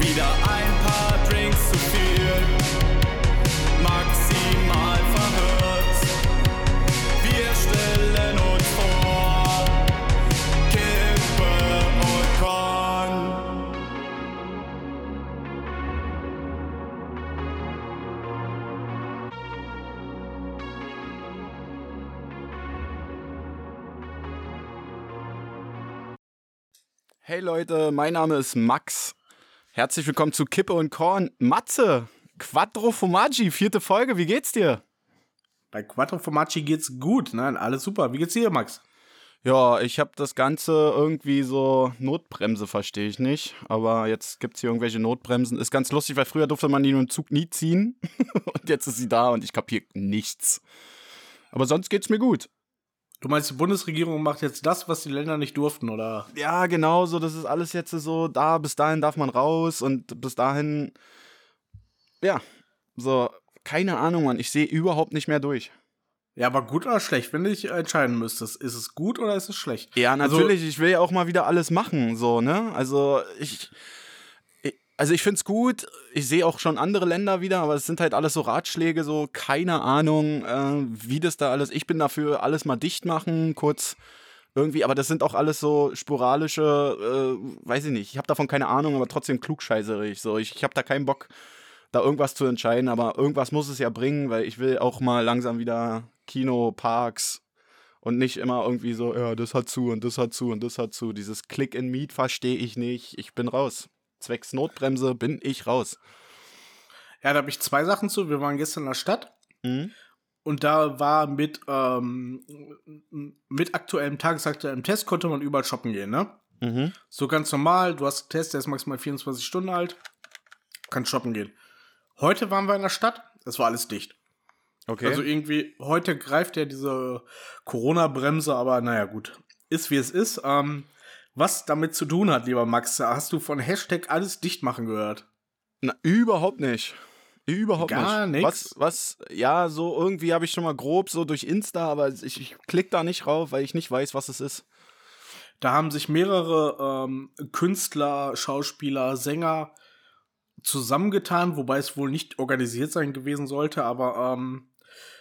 Wieder ein paar Drinks zu viel, maximal verhört. Wir stellen uns vor, Kippe und Korn. Hey Leute, mein Name ist Max. Herzlich willkommen zu Kippe und Korn. Matze, Quattro Formaggi, vierte Folge, wie geht's dir? Bei Quattro Formaggi geht's gut, nein, alles super. Wie geht's dir, Max? Ja, ich habe das Ganze irgendwie so Notbremse, verstehe ich nicht. Aber jetzt gibt's hier irgendwelche Notbremsen. Ist ganz lustig, weil früher durfte man die nur im Zug nie ziehen. und jetzt ist sie da und ich kapiere nichts. Aber sonst geht's mir gut. Du meinst, die Bundesregierung macht jetzt das, was die Länder nicht durften, oder? Ja, genau so. Das ist alles jetzt so da. Bis dahin darf man raus und bis dahin. Ja, so. Keine Ahnung, Mann. Ich sehe überhaupt nicht mehr durch. Ja, aber gut oder schlecht, wenn du dich entscheiden müsstest, ist es gut oder ist es schlecht? Ja, Also- natürlich. ich will ja auch mal wieder alles machen, so, ne? Also, ich. Also ich find's gut, ich sehe auch schon andere Länder wieder, aber es sind halt alles so Ratschläge, so keine Ahnung, äh, wie das da alles. Ich bin dafür, alles mal dicht machen, kurz irgendwie, aber das sind auch alles so sporadische, äh, weiß ich nicht, ich habe davon keine Ahnung, aber trotzdem klugscheißerig. So, ich, ich habe da keinen Bock, da irgendwas zu entscheiden, aber irgendwas muss es ja bringen, weil ich will auch mal langsam wieder Kino, Parks und nicht immer irgendwie so, ja, das hat zu und das hat zu und das hat zu. Dieses Click and Meet verstehe ich nicht. Ich bin raus. Zwecks Notbremse bin ich raus. Ja, da habe ich zwei Sachen zu. Wir waren gestern in der Stadt Mhm. und da war mit, ähm, mit aktuellem tagesaktuellem Test konnte man überall shoppen gehen, ne? Mhm. So ganz normal, du hast einen Test, der ist maximal 24 Stunden alt, kannst shoppen gehen. Heute waren wir in der Stadt, es war alles dicht. Okay. Also irgendwie, heute greift ja diese Corona-Bremse, aber naja, gut. Ist wie es ist. Ähm, was damit zu tun hat, lieber Max, hast du von Hashtag alles dicht machen gehört? Na, überhaupt nicht. Überhaupt Gar nicht. nix? Was, was, ja, so irgendwie habe ich schon mal grob so durch Insta, aber ich, ich klick da nicht rauf, weil ich nicht weiß, was es ist. Da haben sich mehrere ähm, Künstler, Schauspieler, Sänger zusammengetan, wobei es wohl nicht organisiert sein gewesen sollte, aber ähm,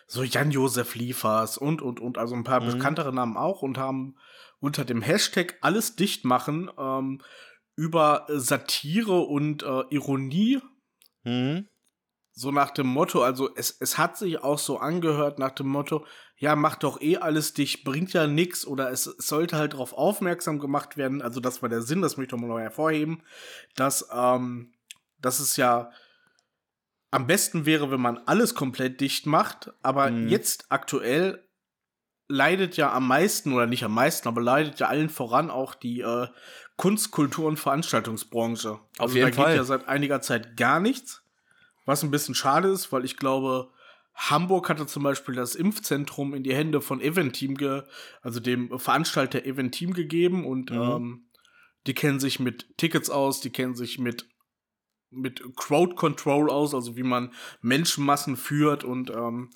so Jan-Josef Liefers und, und, und, also ein paar Mhm. bekanntere Namen auch und haben unter dem Hashtag alles dicht machen ähm, über Satire und äh, Ironie Mhm. so nach dem Motto, also es, es hat sich auch so angehört nach dem Motto, ja, mach doch eh alles dicht, bringt ja nix oder es, es sollte halt darauf aufmerksam gemacht werden, also das war der Sinn, das möchte ich doch mal noch hervorheben, dass, ähm, dass es ja am besten wäre, wenn man alles komplett dicht macht, aber Mhm. jetzt aktuell leidet ja am meisten, oder nicht am meisten, aber leidet ja allen voran auch die äh, Kunst, Kultur und Veranstaltungsbranche. Also jeden da Fall. geht ja seit einiger Zeit gar nichts. Was ein bisschen schade ist, weil ich glaube, Hamburg hatte zum Beispiel das Impfzentrum in die Hände von Eventeam, ge also dem Veranstalter Eventeam gegeben und Mhm. ähm, die kennen sich mit Tickets aus, die kennen sich mit mit Crowd Control aus, also wie man Menschenmassen führt und ähm,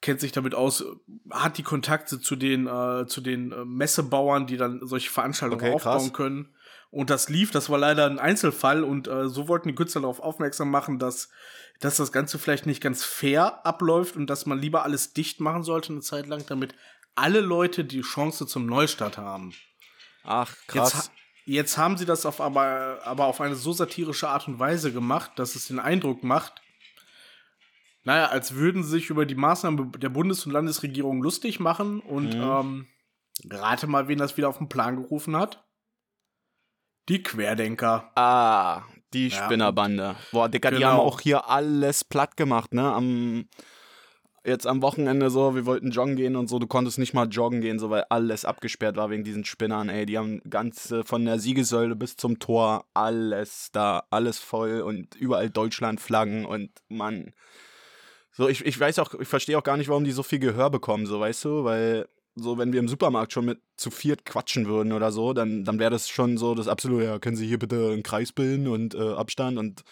kennt sich damit aus, hat die Kontakte zu den äh, zu den äh, Messebauern, die dann solche Veranstaltungen Okay, krass. aufbauen können. Und das lief, das war leider ein Einzelfall und äh, so wollten die Künstler darauf aufmerksam machen, dass, dass das Ganze vielleicht nicht ganz fair abläuft und dass man lieber alles dicht machen sollte eine Zeit lang, damit alle Leute die Chance zum Neustart haben. Ach, Jetzt, krass. ha- jetzt haben sie das auf aber, aber auf eine so satirische Art und Weise gemacht, dass es den Eindruck macht, naja, als würden sie sich über die Maßnahmen der Bundes- und Landesregierung lustig machen und Mhm. ähm, rate mal, wen das wieder auf den Plan gerufen hat. Die Querdenker. Ah, die Ja, Spinnerbande. Boah, Dicker, die Genau. haben auch hier alles platt gemacht, ne? Am, jetzt am Wochenende so, wir wollten joggen gehen und so, du konntest nicht mal joggen gehen, so, weil alles abgesperrt war wegen diesen Spinnern, ey. Die haben ganz äh, von der Siegessäule bis zum Tor alles da, alles voll und überall Deutschlandflaggen und Mann. So, ich, ich weiß auch, ich verstehe auch gar nicht, warum die so viel Gehör bekommen, so, weißt du, weil so, wenn wir im Supermarkt schon mit zu viert quatschen würden oder so, dann, dann wäre das schon so das absolute, ja, können Sie hier bitte einen Kreis bilden und äh, Abstand und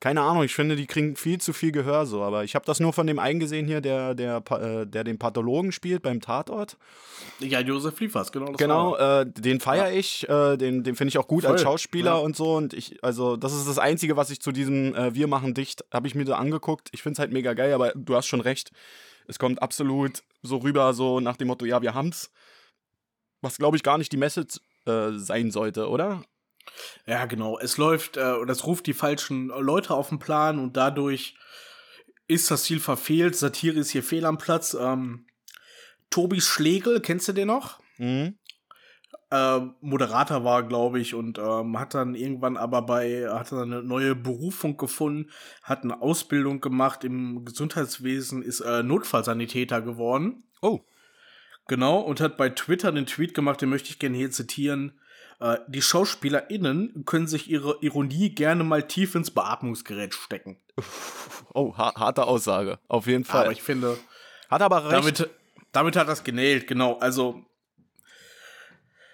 keine Ahnung, ich finde, die kriegen viel zu viel Gehör so. Aber ich habe das nur von dem einen gesehen hier, der, der, äh, der den Pathologen spielt beim Tatort. Ja, Josef Liefers, genau. Das Genau, war- äh, den feiere ich, äh, den, den finde ich auch gut als Voll, Schauspieler ja. und so. Und ich, also, das ist das Einzige, was ich zu diesem äh, Wir machen dicht, habe ich mir da angeguckt. Ich finde es halt mega geil, aber du hast schon recht. Es kommt absolut so rüber, so nach dem Motto, ja, wir haben's. Was, glaube ich, gar nicht die Message äh, sein sollte, oder? Ja, genau. Es läuft, äh, es ruft die falschen Leute auf den Plan und dadurch ist das Ziel verfehlt. Satire ist hier fehl am Platz. Ähm, Tobi Schlegel, kennst du den noch? Mhm. äh, Moderator war, glaube ich, und ähm, hat dann irgendwann aber bei, hat dann eine neue Berufung gefunden, hat eine Ausbildung gemacht im Gesundheitswesen, ist äh, Notfallsanitäter geworden. Oh. Genau, und hat bei Twitter einen Tweet gemacht, den möchte ich gerne hier zitieren. Äh, die SchauspielerInnen können sich ihre Ironie gerne mal tief ins Beatmungsgerät stecken. Oh, ha harte Aussage. Auf jeden Fall. Aber ich finde, Hat aber recht. damit, damit hat das genäht, genau. Also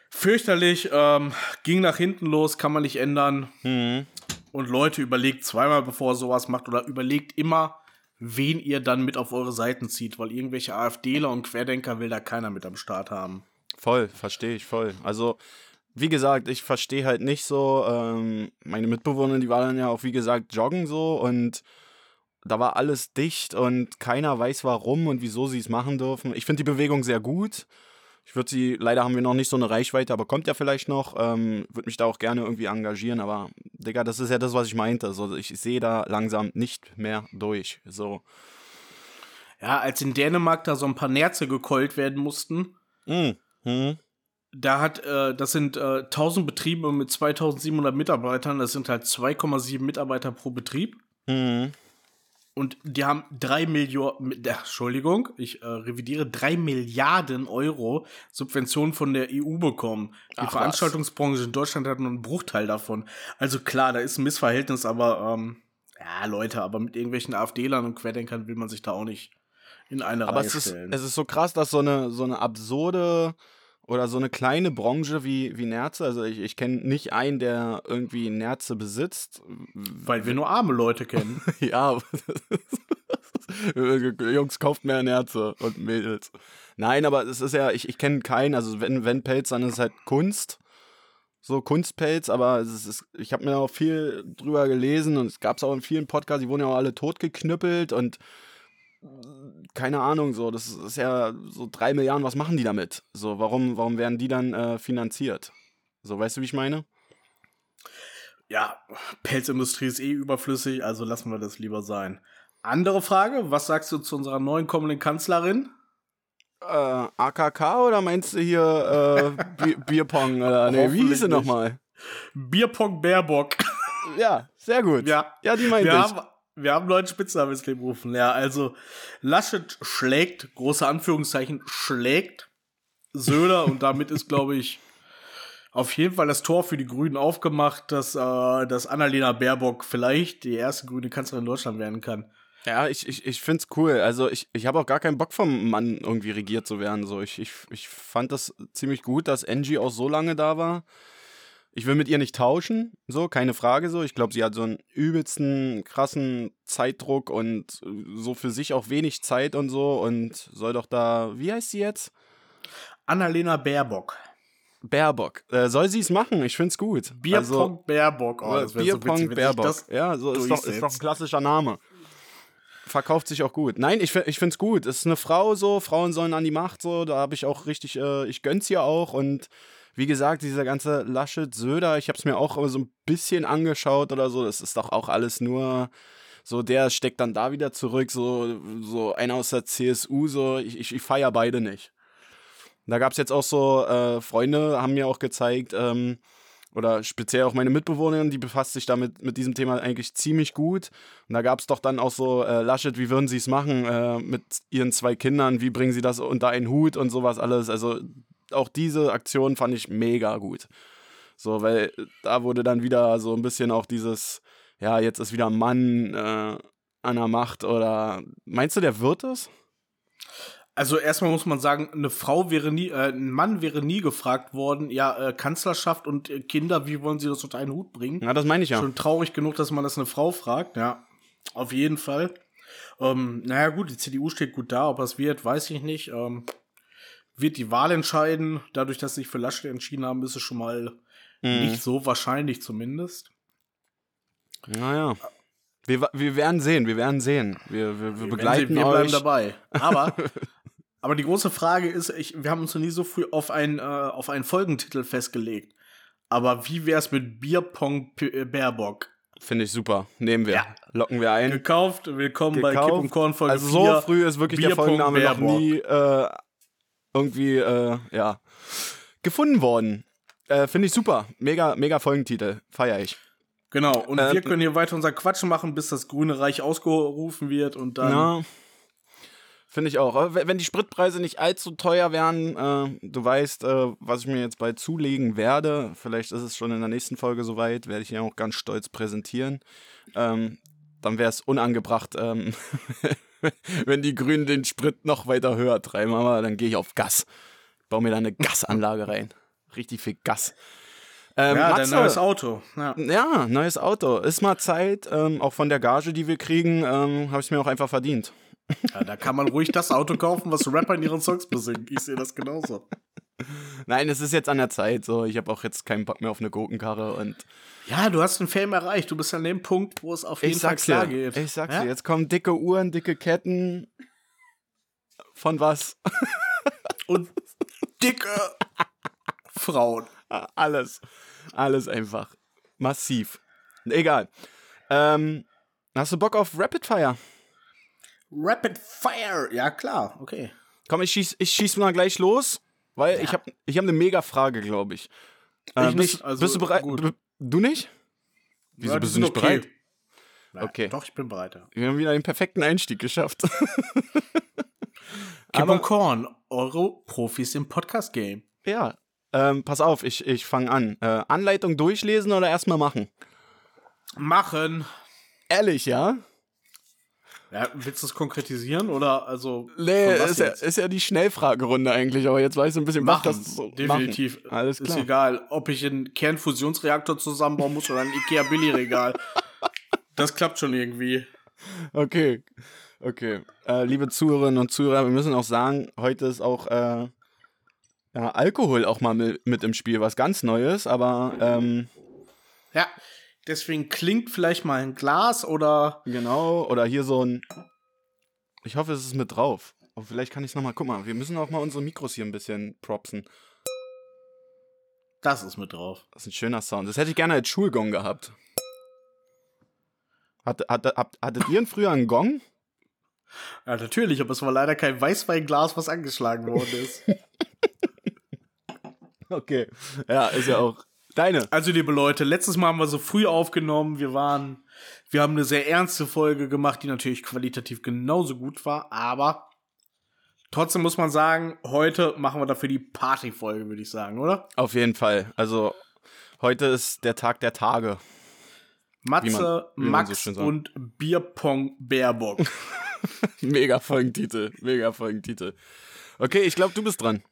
fürchterlich, ähm, ging nach hinten los, kann man nicht ändern. Mhm. Und Leute, überlegt zweimal, bevor ihr sowas macht, oder überlegt immer, wen ihr dann mit auf eure Seiten zieht, weil irgendwelche AfDler und Querdenker will da keiner mit am Start haben. Voll, verstehe ich voll. Also, wie gesagt, ich verstehe halt nicht so, ähm, meine Mitbewohner, die waren ja auch, wie gesagt, joggen so und da war alles dicht und keiner weiß warum und wieso sie es machen dürfen. Ich finde die Bewegung sehr gut. Ich würde sie, leider haben wir noch nicht so eine Reichweite, aber kommt ja vielleicht noch. Ähm, würde mich da auch gerne irgendwie engagieren, aber Digga, das ist ja das, was ich meinte. Also ich sehe da langsam nicht mehr durch. So. Ja, als in Dänemark da so ein paar Nerze gekeult werden mussten, Mhm. Mhm. Da hat, äh, das sind äh, 1000 Betriebe mit 2700 Mitarbeitern, das sind halt 2,7 Mitarbeiter pro Betrieb. Mhm. Und die haben drei Millionen, Entschuldigung, ich äh, revidiere, drei Milliarden Euro Subventionen von der EU bekommen. Die Ach, was. Veranstaltungsbranche in Deutschland hat nur einen Bruchteil davon. Also klar, da ist ein Missverhältnis, aber ähm, ja, Leute, aber mit irgendwelchen AfD-Lern und Querdenkern will man sich da auch nicht in eine Aber Reihe es ist, stellen. es ist so krass, dass so eine, so eine absurde oder so eine kleine Branche wie, wie Nerze, also ich, ich kenne nicht einen, der irgendwie Nerze besitzt. weil wir nur arme Leute kennen. ja, Jungs, kauft mehr Nerze und Mädels. Nein, aber es ist ja, ich, ich kenne keinen, also wenn, wenn Pelz, dann ist es halt Kunst. So Kunstpelz, aber es ist, ich habe mir auch viel drüber gelesen und es gab es auch in vielen Podcasts, die wurden ja auch alle totgeknüppelt und keine Ahnung, so, das ist ja so drei Milliarden, was machen die damit? So, warum, warum werden die dann äh, finanziert? So, weißt du, wie ich meine? ja, Pelzindustrie ist eh überflüssig, also lassen wir das lieber sein. Andere Frage, was sagst du zu unserer neuen kommenden Kanzlerin? Äh, AKK oder meinst du hier äh, Bi- Bierpong? Oder, nee, wie hieß sie nochmal? Bierpong Baerbock. Ja, sehr gut. Ja. ja die meinte ich. haben, wir haben einen neuen Spitznamen ins Leben gerufen. Ja, also Laschet schlägt, große Anführungszeichen, schlägt Söder und damit ist, glaube ich, auf jeden Fall das Tor für die Grünen aufgemacht, dass, äh, dass Annalena Baerbock vielleicht die erste grüne Kanzlerin in Deutschland werden kann. Ja, ich, ich, ich find's cool. Also ich, ich habe auch gar keinen Bock vom Mann irgendwie regiert zu werden. So, ich, ich, ich fand das ziemlich gut, dass Angie auch so lange da war. Ich will mit ihr nicht tauschen, so, keine Frage so. Ich glaube, sie hat so einen übelsten, krassen Zeitdruck und so für sich auch wenig Zeit und so und soll doch da, wie heißt sie jetzt? Annalena Baerbock. Baerbock. Äh, soll sie es machen? Ich find's gut. Bierpong Also, Baerbock. Oh, wär so Bierpong witzig, Baerbock. ja, so ist doch, ist doch ein klassischer Name. Verkauft sich auch gut. Nein, ich, ich finde es gut. Es ist eine Frau so, Frauen sollen an die Macht so, da habe ich auch richtig, äh, ich gönn's ihr auch und wie gesagt, dieser ganze Laschet Söder, ich habe es mir auch so ein bisschen angeschaut oder so, das ist doch auch alles nur so, der steckt dann da wieder zurück, so, so einer aus der CSU, so, ich, ich, ich feiere beide nicht. Da gab es jetzt auch so, äh, Freunde haben mir auch gezeigt, ähm, oder speziell auch meine Mitbewohnerin, die befasst sich damit mit diesem Thema eigentlich ziemlich gut. Und da gab es doch dann auch so, äh, Laschet, wie würden sie es machen äh, mit ihren zwei Kindern, wie bringen sie das unter einen Hut und sowas alles. Also auch diese Aktion fand ich mega gut. So, weil da wurde dann wieder so ein bisschen auch dieses, ja, jetzt ist wieder ein Mann äh, an der Macht oder meinst du, der wird es? Also erstmal muss man sagen, eine Frau wäre nie, äh, ein Mann wäre nie gefragt worden, ja, äh, Kanzlerschaft und äh, Kinder, wie wollen sie das unter einen Hut bringen? Ja, das meine ich ja. Schon traurig genug, dass man das eine Frau fragt, ja. Auf jeden Fall. Ähm, naja, gut, die CDU steht gut da, ob das wird, weiß ich nicht. Ähm, wird die Wahl entscheiden. Dadurch, dass sie sich für Laschet entschieden haben, ist es schon mal Mhm. nicht so wahrscheinlich zumindest. Naja. Wir, wir werden sehen, wir werden sehen. Wir, wir, wir begleiten sie, wir bleiben euch. dabei. Aber, aber die große Frage ist, ich, wir haben uns noch nie so früh auf, ein, äh, auf einen Folgentitel festgelegt. Aber wie wär's mit Bierpong äh, Baerbock? Finde ich super. Nehmen wir. Ja. Locken wir ein. Gekauft, willkommen bei Kipp Gekauft. und Korn Folge Also so 4. früh ist wirklich der Bierpong Folgenname noch nie äh, irgendwie, äh, ja, gefunden worden. Äh, Finde ich super. Mega, mega Folgentitel. Feier ich. Genau, und Ähm, wir können hier weiter unser Quatschen machen, bis das Grüne Reich ausgerufen wird und dann. Ja. Finde ich auch. Aber wenn wenn die Spritpreise nicht allzu teuer wären, äh, du weißt, äh, was ich mir jetzt bald zulegen werde. Vielleicht ist es schon in der nächsten Folge soweit, werde ich hier auch ganz stolz präsentieren. Ähm, dann wäre es unangebracht, ähm, wenn die Grünen den Sprit noch weiter höher treiben. Aber dann gehe ich auf Gas. Baue mir da eine Gasanlage rein. Richtig viel Gas. Ähm, Ja, dein Matze, neues Auto. Ja. ja, neues Auto. Ist mal Zeit. Ähm, auch von der Gage, die wir kriegen, ähm, habe ich es mir auch einfach verdient. ja, da kann man ruhig das Auto kaufen, was Rapper in ihren Songs besingen. Ich sehe das genauso. Nein, es ist jetzt an der Zeit. So, ich habe auch jetzt keinen Bock mehr auf eine Gurkenkarre und Ja, du hast den Fame erreicht. Du bist an dem Punkt, wo es auf jeden Fall klar dir. geht. Ich sag's ja? dir. Jetzt kommen dicke Uhren, dicke Ketten. Von was? Und dicke Frauen. Alles. Alles einfach. Massiv. Egal. Ähm, hast du Bock auf Rapid Fire? Rapid Fire. Ja, klar. Okay. Komm, ich schieß, ich schieß mal gleich los, weil ich habe ich hab eine mega Frage, glaube ich. Äh, Ich bist, nicht, also bist du bereit? gut. Du, nicht? Wieso Ja, bist du nicht bereit? Ja, Okay. Doch, ich bin bereit. ja. Wir haben wieder den perfekten Einstieg geschafft. Aber- und Korn, eure Profis im Podcast-Game. Ja. Ähm, pass auf, ich, ich fange an. Äh, Anleitung durchlesen oder erstmal machen? Machen. Ehrlich, ja? Ja, willst du es konkretisieren oder also? Nee, ist ja, ist ja die Schnellfragerunde eigentlich, aber jetzt weißt du ein bisschen, was Machen, das so definitiv. Machen. Alles Ist klar. egal, ob ich einen Kernfusionsreaktor zusammenbauen muss oder ein Ikea Billigregal. das klappt schon irgendwie. Okay. Okay. Äh, liebe Zuhörerinnen und Zuhörer, wir müssen auch sagen, heute ist auch äh, ja, Alkohol auch mal mit, mit im Spiel, was ganz Neues, aber ähm, Ja, deswegen klingt vielleicht mal ein Glas oder genau, oder hier so ein. Ich hoffe, es ist mit drauf. Und vielleicht kann ich es nochmal, guck mal, wir müssen auch mal unsere Mikros hier ein bisschen propsen. das ist mit drauf. Das ist ein schöner Sound. Das hätte ich gerne als Schulgong gehabt. Hatte, hatte, habt, hattet ihr früher einen Gong? Ja, natürlich, aber es war leider kein Weißweinglas, was angeschlagen worden ist. Okay. Ja, ist ja auch. Deine. Also, liebe Leute, letztes Mal haben wir so früh aufgenommen. Wir waren, wir haben eine sehr ernste Folge gemacht, die natürlich qualitativ genauso gut war, aber trotzdem muss man sagen, heute machen wir dafür die Partyfolge, würde ich sagen, oder? Auf jeden Fall. Also, heute ist der Tag der Tage. Matze, Wie man- wie Max so und Bierpong Baerbock. Mega Folgentitel. Mega Folgentitel. Okay, ich glaube, du bist dran.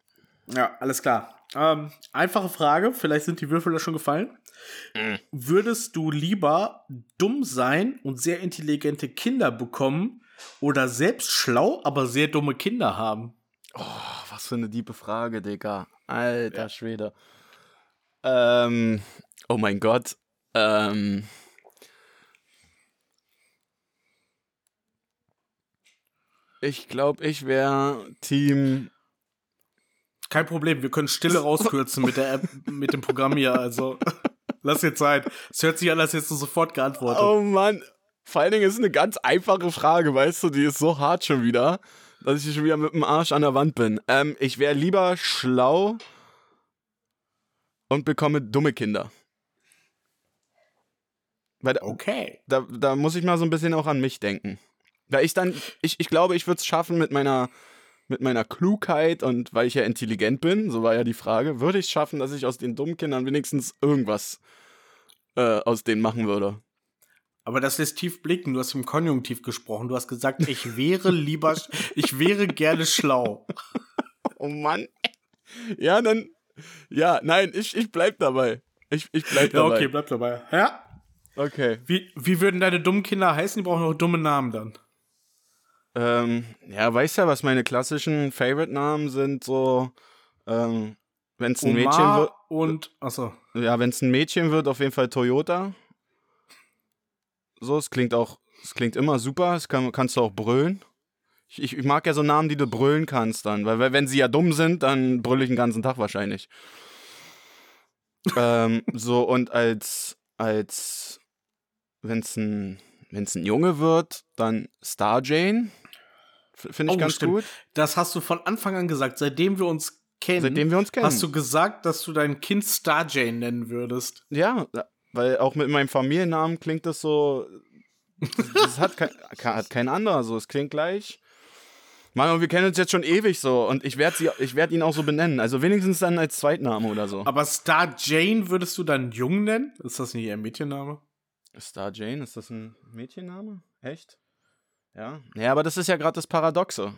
Ja, alles klar. Ähm, einfache Frage, vielleicht sind die Würfel da schon gefallen. Mhm. Würdest du lieber dumm sein und sehr intelligente Kinder bekommen oder selbst schlau, aber sehr dumme Kinder haben? Oh, was für eine diepe Frage, Digga. Alter Schwede. Ähm, oh mein Gott. Ähm. Ich glaube, ich wäre Team. Kein Problem, wir können Stille rauskürzen mit der App, mit dem Programm hier. Also, lass dir Zeit. Es hört sich an, als hättest du sofort geantwortet. Oh Mann. Vor allen Dingen ist es eine ganz einfache Frage, weißt du, die ist so hart schon wieder, dass ich schon wieder mit dem Arsch an der Wand bin. Ähm, ich wäre lieber schlau und bekomme dumme Kinder. Weil Okay. da, da muss ich mal so ein bisschen auch an mich denken. Weil ich dann, ich, ich glaube, ich würde es schaffen mit meiner, mit meiner Klugheit und weil ich ja intelligent bin, so war ja die Frage, würde ich es schaffen, dass ich aus den dummen Kindern wenigstens irgendwas äh, aus denen machen würde. Aber das lässt tief blicken. Du hast im Konjunktiv gesprochen. Du hast gesagt, ich wäre lieber, ich wäre gerne schlau. Oh Mann. Ja, dann. Ja, nein, ich, ich bleib dabei. Ich, ich bleib Ja, dabei. okay, bleib dabei. Ja. okay. Wie, wie würden deine dummen Kinder heißen? Die brauchen noch dumme Namen dann. Ähm, ja, weißt ja, was meine klassischen Favorite-Namen sind, so, ähm, wenn es ein Mädchen wird, Omar und, achso. ja, wenn es ein Mädchen wird, auf jeden Fall Toyota. So, es klingt auch, es klingt immer super, es kann, kannst du auch brüllen. Ich, ich, ich mag ja so Namen, die du brüllen kannst dann, weil, weil wenn sie ja dumm sind, dann brülle ich den ganzen Tag wahrscheinlich. ähm, so, und als, als, wenn es ein, wenn's ein Junge wird, dann Star Jane. Finde ich Oh, ganz stimmt. gut. Das hast du von Anfang an gesagt. Seitdem wir uns kennen, Seitdem wir uns kennen. hast du gesagt, dass du dein Kind Star Jane nennen würdest. Ja, weil auch mit meinem Familiennamen klingt das so. Das hat kein, hat kein anderer so. Es klingt gleich. Mann, wir kennen uns jetzt schon ewig so und ich werde werd ihn auch so benennen. Also wenigstens dann als Zweitname oder so. Aber Star Jane würdest du dann jung nennen? Ist das nicht eher ein Mädchenname? Star Jane, ist das ein Mädchenname? Echt? Ja. Ja, aber das ist ja gerade das Paradoxe.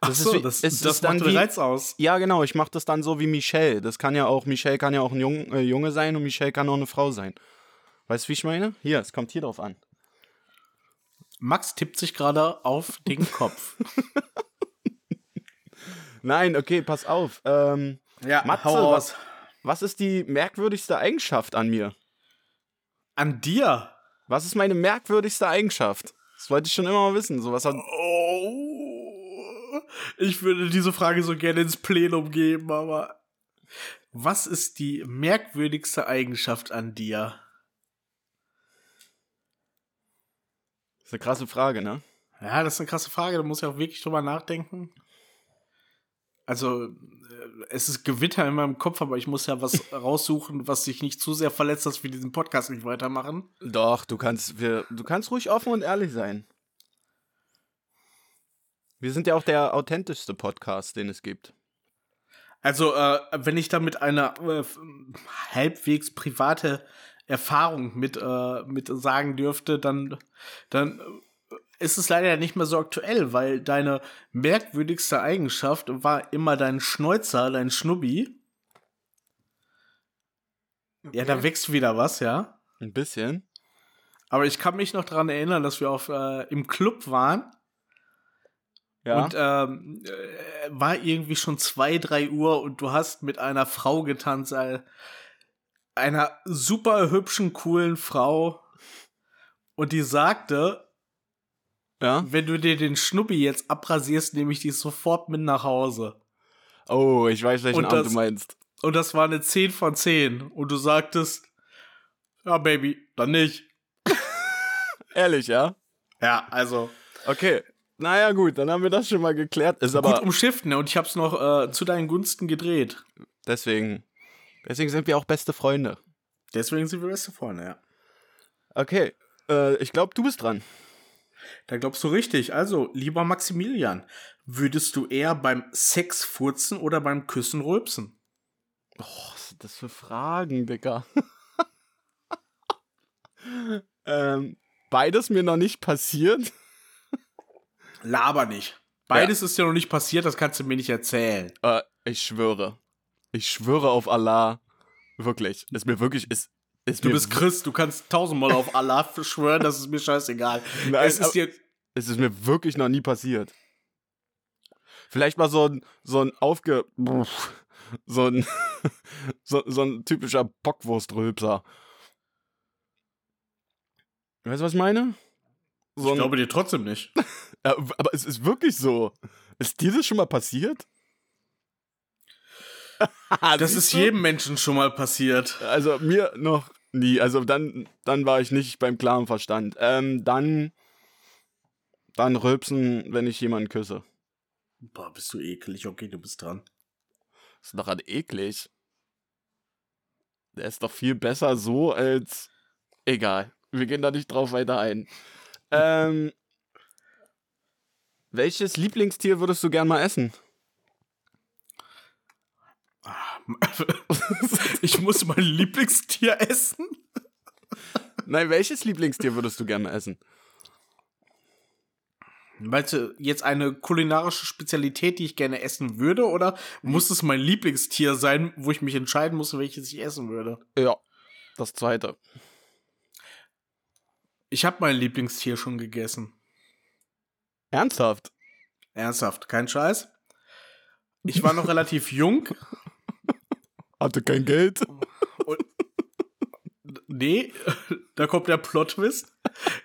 Das so, ist wie- das, es das ist dann macht wie- Reiz aus. Ja, genau, ich mache das dann so wie Michelle. Das kann ja auch, Michelle kann ja auch ein Jung, äh, Junge sein und Michelle kann auch eine Frau sein. Weißt du, wie ich meine? Hier, es kommt hier drauf an. Max tippt sich gerade auf den Kopf. Nein, okay, pass auf. Ähm, ja, Matze, hau was- was ist die merkwürdigste Eigenschaft an mir? An dir. Was ist meine merkwürdigste Eigenschaft? Das wollte ich schon immer mal wissen. So was hat. Oh, ich würde diese Frage so gerne ins Plenum geben, aber was ist die merkwürdigste Eigenschaft an dir? Das ist eine krasse Frage, ne? Ja, das ist eine krasse Frage, da muss ich auch wirklich drüber nachdenken. Also, äh, es ist Gewitter in meinem Kopf, aber ich muss ja was raussuchen, was sich nicht zu sehr verletzt, dass wir diesen Podcast nicht weitermachen. Doch, du kannst, wir, du kannst ruhig offen und ehrlich sein. Wir sind ja auch der authentischste Podcast, den es gibt. Also, äh, wenn ich damit eine äh, f- halbwegs private Erfahrung mit, äh, mit sagen dürfte, dann, dann äh, ist es leider nicht mehr so aktuell, weil deine merkwürdigste Eigenschaft war immer dein Schnäuzer, dein Schnubbi. Ja, da wächst wieder was, ja. Ein bisschen. Aber ich kann mich noch daran erinnern, dass wir auf, äh, im Club waren Ja. und ähm, äh, war irgendwie schon zwei, drei Uhr und du hast mit einer Frau getanzt, äh, einer super hübschen, coolen Frau. Und die sagte, ja. wenn du dir den Schnuppi jetzt abrasierst, nehme ich dich sofort mit nach Hause. Oh, ich weiß, welchen Und Abend das- du meinst. Und das war eine 10 von 10. Und du sagtest, ja, Baby, dann nicht. Ehrlich, ja? Ja, also Okay. Naja, gut, dann haben wir das schon mal geklärt. Ist aber gut umschifft, ne? Und ich hab's noch äh, zu deinen Gunsten gedreht. deswegen. Deswegen sind wir auch beste Freunde. Deswegen sind wir beste Freunde, ja. Okay. Äh, ich glaube, du bist dran. Da glaubst du richtig. Also, lieber Maximilian, würdest du eher beim Sex furzen oder beim Küssen rülpsen? Oh, was sind das für Fragen, Dicker? ähm, beides mir noch nicht passiert. Laber nicht. Beides ist ja noch nicht passiert, das kannst du mir nicht erzählen. Äh, ich schwöre. Ich schwöre auf Allah. Wirklich. Ist mir wirklich. Ist, ist Du bist Christ, du kannst tausendmal auf Allah schwören, das ist mir scheißegal. Nein, es ist dir. Es ist mir wirklich noch nie passiert. Vielleicht mal so ein, so ein aufge. So ein, so, so ein typischer Bockwurstrülpser. Weißt du, was ich meine? So Ich glaube dir trotzdem nicht. Aber es ist wirklich so. Ist dir das schon mal passiert? Das ist jedem Menschen schon mal passiert. Also mir noch nie. Also dann, dann war ich nicht beim klaren Verstand. Ähm, dann, dann rülpsen, wenn ich jemanden küsse. Boah, bist du eklig. Okay, du bist dran. ist doch gerade eklig. Der ist doch viel besser so als. Egal. Wir gehen da nicht drauf weiter ein. Ähm. Welches Lieblingstier würdest du gern mal essen? Ich muss mein Lieblingstier essen. Nein, welches Lieblingstier würdest du gerne essen? Meinst du jetzt eine kulinarische Spezialität, die ich gerne essen würde, oder muss es mein Lieblingstier sein, wo ich mich entscheiden muss, welches ich essen würde? Ja, das zweite. Ich habe mein Lieblingstier schon gegessen. Ernsthaft? Ernsthaft, kein Scheiß. Ich war noch relativ jung. Hatte kein Geld. Nee, da kommt der Plot-Twist.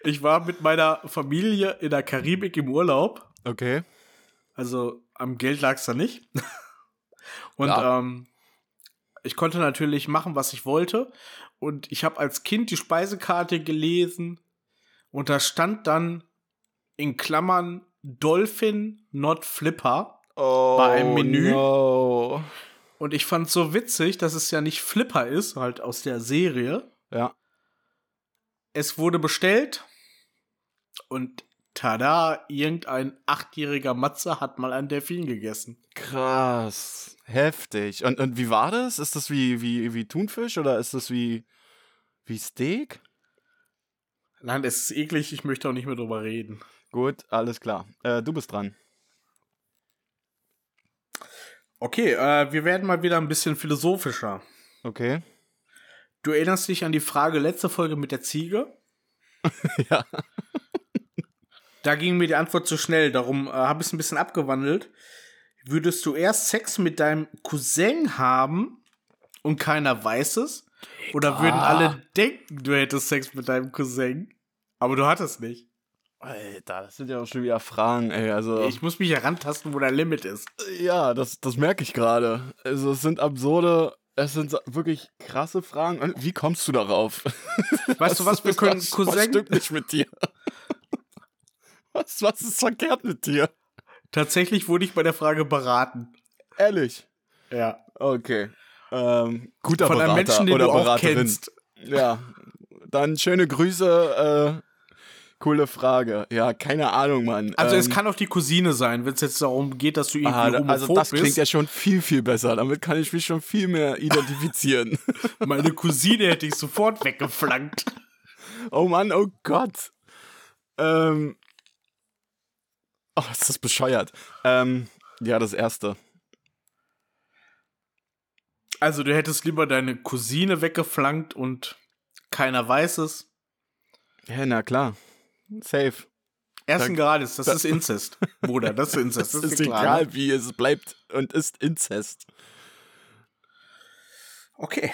Ich war mit meiner Familie in der Karibik im Urlaub. Okay. Also am Geld lag es da nicht. Und Ja. ähm, ich konnte natürlich machen, was ich wollte. Und ich habe als Kind die Speisekarte gelesen. Und da stand dann in Klammern Dolphin, not Flipper. Oh, Bei einem Menü? No. Und ich fand so witzig, dass es ja nicht Flipper ist, halt aus der Serie. Ja. Es wurde bestellt und tada, irgendein achtjähriger Matze hat mal einen Delfin gegessen. Krass. Heftig. Und, und wie war das? Ist das wie, wie, wie Thunfisch oder ist das wie, wie Steak? Nein, es ist eklig, ich möchte auch nicht mehr drüber reden. Gut, alles klar. Äh, du bist dran. Okay, äh, wir werden mal wieder ein bisschen philosophischer. Okay. Du erinnerst dich an die Frage letzte Folge mit der Ziege? ja. Da ging mir die Antwort zu schnell, darum äh, habe ich es ein bisschen abgewandelt. Würdest du erst Sex mit deinem Cousin haben und keiner weiß es? Oder würden alle denken, du hättest Sex mit deinem Cousin, aber du hattest nicht? Alter, das sind ja auch schon wieder Fragen, ey. Also, Ich muss mich herantasten, wo dein Limit ist. ja, das, das merke ich gerade. Also, es sind absurde, es sind wirklich krasse Fragen. Und wie kommst du darauf? Weißt du was, wir können was, Was Cousin. stimmt nicht mit dir? Was, was ist verkehrt mit dir? Tatsächlich wurde ich bei der Frage beraten. Ehrlich. Ja. Okay. Ähm, guter Von Berater einem Menschen, den oder du auch Beraterin. kennst. Ja. Dann schöne Grüße. Äh, coole Frage. Ja, keine Ahnung, Mann. Also es Ähm, kann auch die Cousine sein, wenn es jetzt darum geht, dass du irgendwie ah, da- homophob also das klingt bist. ja schon viel, viel besser. Damit kann ich mich schon viel mehr identifizieren. Meine Cousine hätte ich sofort weggeflankt. oh Mann, oh Gott. Ähm. Oh, ist das bescheuert. Ähm, ja, das erste. Also du hättest lieber deine Cousine weggeflankt und keiner weiß es. Ja, na klar. Safe. Ersten Grades, das ist Inzest, Bruder, das ist Inzest. Das Das ist dir klar, egal, ne? wie es bleibt und ist Inzest. Okay.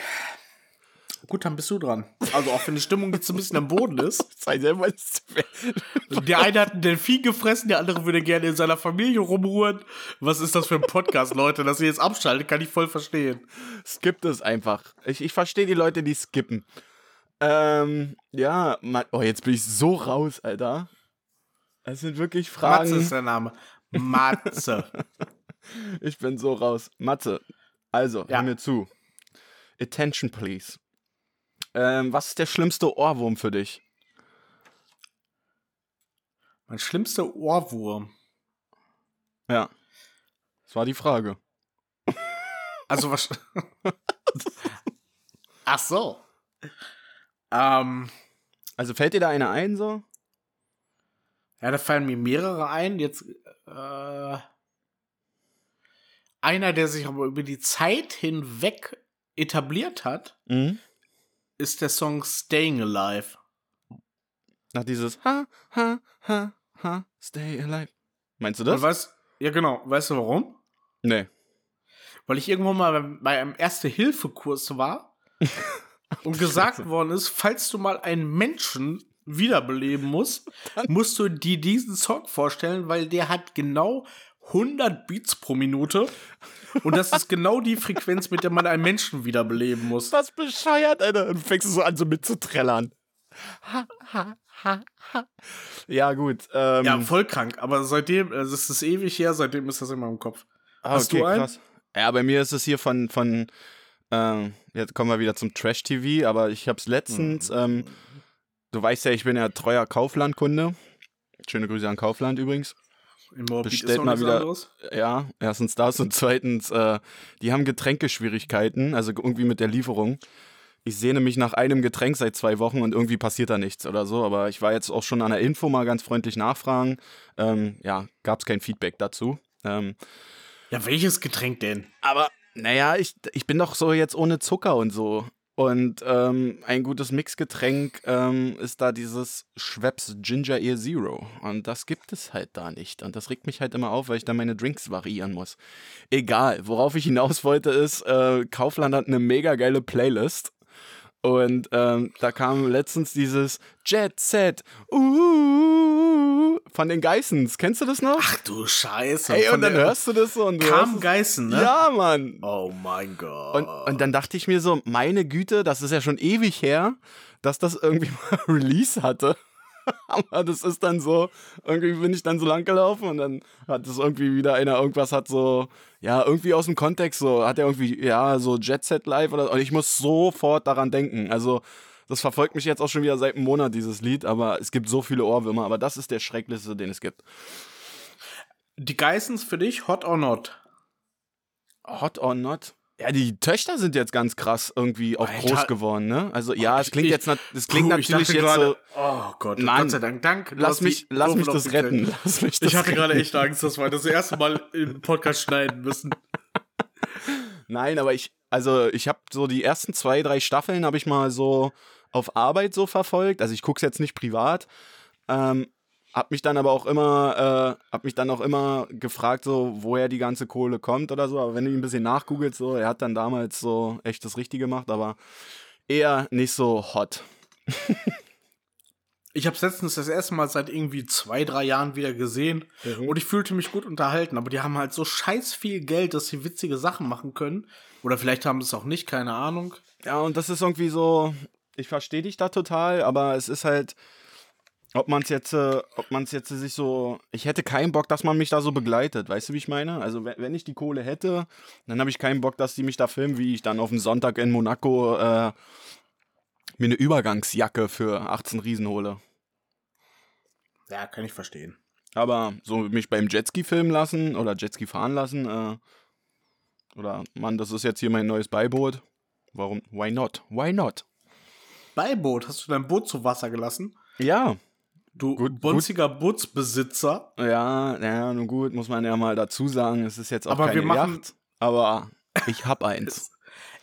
Gut, dann bist du dran. Also auch wenn die Stimmung jetzt ein bisschen am Boden ist. Sei selber Der eine hat einen Delfin gefressen, der andere würde gerne in seiner Familie rumruhen. Was ist das für ein Podcast, Leute? Dass ihr jetzt abschaltet, kann ich voll verstehen. Skippt es einfach. Ich, ich verstehe die Leute, die skippen. Ähm, ja, Mann, oh, jetzt bin ich so raus, Alter. Es sind wirklich Matze Fragen. ist der Name. Matze. Ich bin so raus. Matze, also, Ja. hör mir zu. Attention, please. Ähm, was ist der schlimmste Ohrwurm für dich? Mein schlimmster Ohrwurm. Ja. Das war die Frage. Also was. Ach so. Ähm, Also fällt dir da einer ein, so? ja, da fallen mir mehrere ein. Jetzt äh, einer, der sich aber über die Zeit hinweg etabliert hat, Mhm. ist der Song Staying Alive. Nach dieses Ha, ha, ha, ha, stay alive. Meinst du das? weißt, ja, genau. Weißt du warum? Nee. Weil ich irgendwann mal beim- bei einem Erste-Hilfe-Kurs war und gesagt worden ist, falls du mal einen Menschen wiederbeleben musst, musst du dir diesen Song vorstellen, weil der hat genau 100 Beats pro Minute und das ist genau die Frequenz, mit der man einen Menschen wiederbeleben muss. Was bescheuert, Alter. Und fängst du so an, so mitzuträllern. Ha, ha, ha, ha. Ja, gut. Ähm, Ja, voll krank, aber seitdem, also es ist ewig her, seitdem ist das immer im Kopf. ah, hast du einen? Ja, bei mir ist es hier von, von ähm, jetzt kommen wir wieder zum Trash-TV, aber ich hab's letztens, Mhm. ähm, du weißt ja, ich bin ja treuer Kaufland-Kunde. Schöne Grüße an Kaufland übrigens. Bestellt mal wieder- anderes. Ja, erstens das und zweitens, äh, die haben Getränkeschwierigkeiten, also irgendwie mit der Lieferung. ich sehne mich nach einem Getränk seit zwei Wochen und irgendwie passiert da nichts oder so. Aber ich war jetzt auch schon an der Info mal ganz freundlich nachfragen. Ähm, ja, gab es kein Feedback dazu. Ähm, Ja, welches Getränk denn? aber naja, ich, ich bin doch so jetzt ohne Zucker und so. Und ähm, ein gutes Mixgetränk ähm, ist da dieses Schweppes Ginger Ale Zero. Und das gibt es halt da nicht. Und das regt mich halt immer auf, weil ich dann meine Drinks variieren muss. Egal, worauf ich hinaus wollte ist, äh, Kaufland hat eine mega geile Playlist. Und ähm, da kam letztens dieses Jet Set uh, von den Geissens. Kennst du das noch? Ach du Scheiße. Ey, und dann hörst du das so und du Kam Geißen, ne? Ja, Mann. Oh mein Gott. Und, und dann dachte ich mir so, meine Güte, das ist ja schon ewig her, dass das irgendwie mal Release hatte. Aber das ist dann so, irgendwie bin ich dann so lang gelaufen und dann hat es irgendwie wieder einer irgendwas hat so, ja, irgendwie aus dem Kontext so, hat er irgendwie, ja, so Jet Set Live oder und ich muss sofort daran denken. Also, das verfolgt mich jetzt auch schon wieder seit einem Monat, dieses Lied, aber es gibt so viele Ohrwürmer, aber das ist der schrecklichste, den es gibt. Die Geissens für dich, hot or not? Hot or not? Ja, die Töchter sind jetzt ganz krass irgendwie auch Alter. groß geworden, ne? Also ja, es Ich- klingt ich- jetzt es klingt Puh, ich natürlich jetzt gerade, so. Oh Gott, Mann, Gott sei Dank, dank. du Lass mich, lass mich das retten. Lass mich das Ich hatte gerade echt Angst, dass wir das erste Mal im Podcast schneiden müssen. Nein, aber ich, also ich habe so die ersten zwei, drei Staffeln habe ich mal so auf Arbeit so verfolgt. Also ich gucke es jetzt nicht privat. Ähm, hab mich dann aber auch immer, äh, hab mich dann auch immer gefragt, so woher die ganze Kohle kommt oder so. Aber wenn du ihn ein bisschen nachgoogelst, so, er hat dann damals so echt das Richtige gemacht, aber eher nicht so hot. Ich habe letztens das erste Mal seit irgendwie zwei, drei Jahren wieder gesehen und ich fühlte mich gut unterhalten. Aber die haben halt so scheiß viel Geld, dass sie witzige Sachen machen können. Oder vielleicht haben sie es auch nicht, keine Ahnung. Ja, und das ist irgendwie so, ich verstehe dich da total, aber es ist halt, ob man es jetzt, äh, ob man es jetzt sich so, ich hätte keinen Bock, dass man mich da so begleitet, weißt du, wie ich meine? Also wenn, ich die Kohle hätte, dann habe ich keinen Bock, dass die mich da filmen, wie ich dann auf dem Sonntag in Monaco äh, mir eine Übergangsjacke für 18 Riesen hole. Ja, kann ich verstehen. Aber so mich beim Jetski filmen lassen oder Jetski fahren lassen, äh, oder Mann, das ist jetzt hier mein neues Beiboot. Warum? Why not? Why not? Beiboot, hast du dein Boot zu Wasser gelassen? Ja, Du Gut, bonziger Bootsbesitzer. Ja, ja, nun gut, muss man ja mal dazu sagen, es ist jetzt auch Aber keine wir machen- Yacht, aber ich hab eins.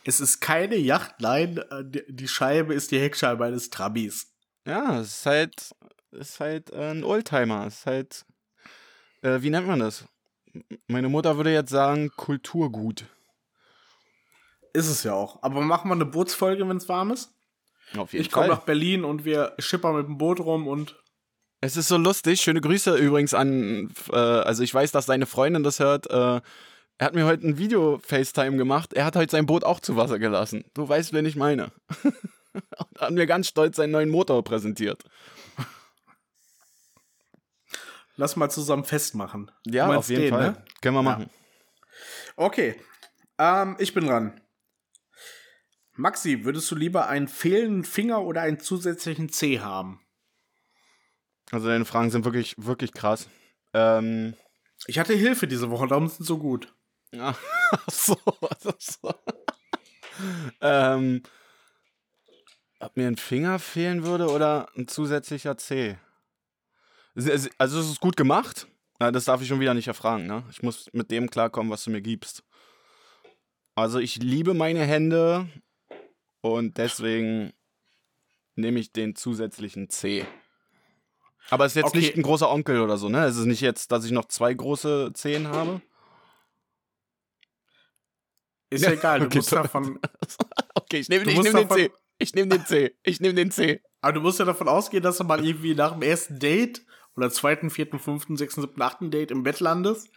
Es ist keine Yacht, nein, äh, die- Scheibe ist die Heckscheibe eines Trabis. ja, es ist halt, es ist halt äh, ein Oldtimer, es ist halt, äh, wie nennt man das? Meine Mutter würde jetzt sagen, Kulturgut. Ist es ja auch. Aber machen wir eine Bootsfolge, wenn es warm ist? Auf jeden Ich komme nach Berlin und wir schippern mit dem Boot rum und Es ist so lustig. Schöne Grüße übrigens an, äh, also ich weiß, dass deine Freundin das hört. Äh, er hat mir heute ein Video-FaceTime gemacht. Er hat heute sein Boot auch zu Wasser gelassen. Du weißt, wen ich meine. Und hat mir ganz stolz seinen neuen Motor präsentiert. lass mal zusammen festmachen. Ja, auf jeden den, Fall. ne? Können wir Ja. machen. Okay, ähm, ich bin dran. Maxi, würdest du lieber einen fehlenden Finger oder einen zusätzlichen C haben? Also deine Fragen sind wirklich, wirklich krass. Ähm, Ich hatte Hilfe diese Woche, darum sind so gut. ja, ach so, ach so. ähm, ob mir ein Finger fehlen würde oder ein zusätzlicher C? Also es ist gut gemacht. Das darf ich schon wieder nicht erfragen, ne? Ich muss mit dem klarkommen, was du mir gibst. Also ich liebe meine Hände und deswegen nehme ich den zusätzlichen C. Aber es ist jetzt Okay. nicht ein großer Onkel oder so, ne? Es ist nicht jetzt, dass ich noch zwei große Zehen habe. Ist Ja, egal, du okay, musst davon, Okay, ich nehme nehm den C. Ich nehme den C. Ich nehme den C. aber du musst ja davon ausgehen, dass du mal irgendwie nach dem ersten Date oder zweiten, vierten, fünften, sechsten, siebten, achten Date im Bett landest.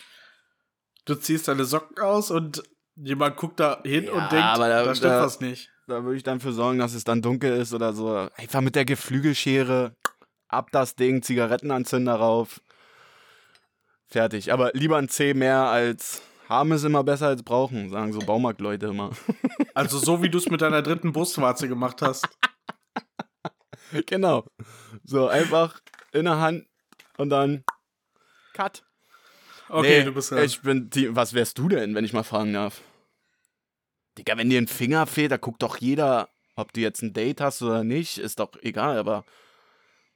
Du ziehst deine Socken aus und jemand guckt da hin Ja, und denkt, aber da- da, stimmt da- was nicht. Da würde ich dann für sorgen, dass es dann dunkel ist oder so. Einfach mit der Geflügelschere ab das Ding, Zigarettenanzünder rauf. Fertig. Aber lieber ein C mehr als haben ist immer besser als brauchen, sagen so Baumarktleute immer. Also so wie du es mit deiner dritten Brustwarze gemacht hast. genau. So einfach in der Hand und dann Cut. Okay, Nee, du bist dran. Ich bin die, was wärst du denn, wenn ich mal fragen darf? Digga, wenn dir ein Finger fehlt, da guckt doch jeder Ob du jetzt ein Date hast oder nicht, ist doch egal, aber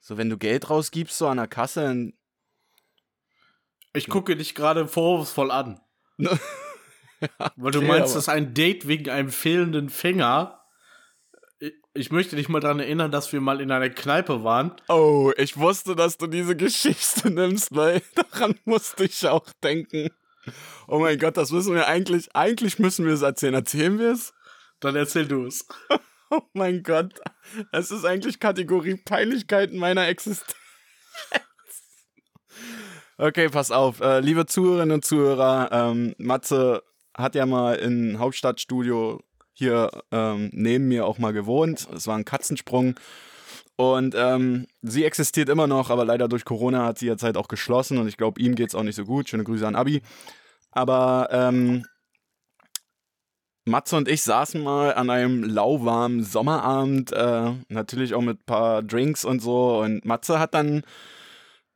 so, wenn du Geld rausgibst, so an der Kasse, dann Ich gucke dich gerade vorwurfsvoll an. Weil du okay, meinst, aber- dass ein Date wegen einem fehlenden Finger. Ich- Ich möchte dich mal daran erinnern, dass wir mal in einer Kneipe waren. Oh, ich wusste, dass du diese Geschichte nimmst, weil daran musste ich auch denken. Oh mein Gott, das müssen wir eigentlich, eigentlich müssen wir es erzählen. Erzählen wir es? Dann erzähl du es. Oh mein Gott, es ist eigentlich Kategorie Peinlichkeiten meiner Existenz. Okay, pass auf. Äh, liebe Zuhörerinnen und Zuhörer, ähm, Matze hat ja mal im Hauptstadtstudio hier ähm, neben mir auch mal gewohnt. Es war ein Katzensprung. Und ähm, sie existiert immer noch, aber leider durch Corona hat sie jetzt halt auch geschlossen und ich glaube, ihm geht's auch nicht so gut. Schöne Grüße an Abi. Aber ähm, Matze und ich saßen mal an einem lauwarmen Sommerabend, äh, natürlich auch mit ein paar Drinks und so. Und Matze hat dann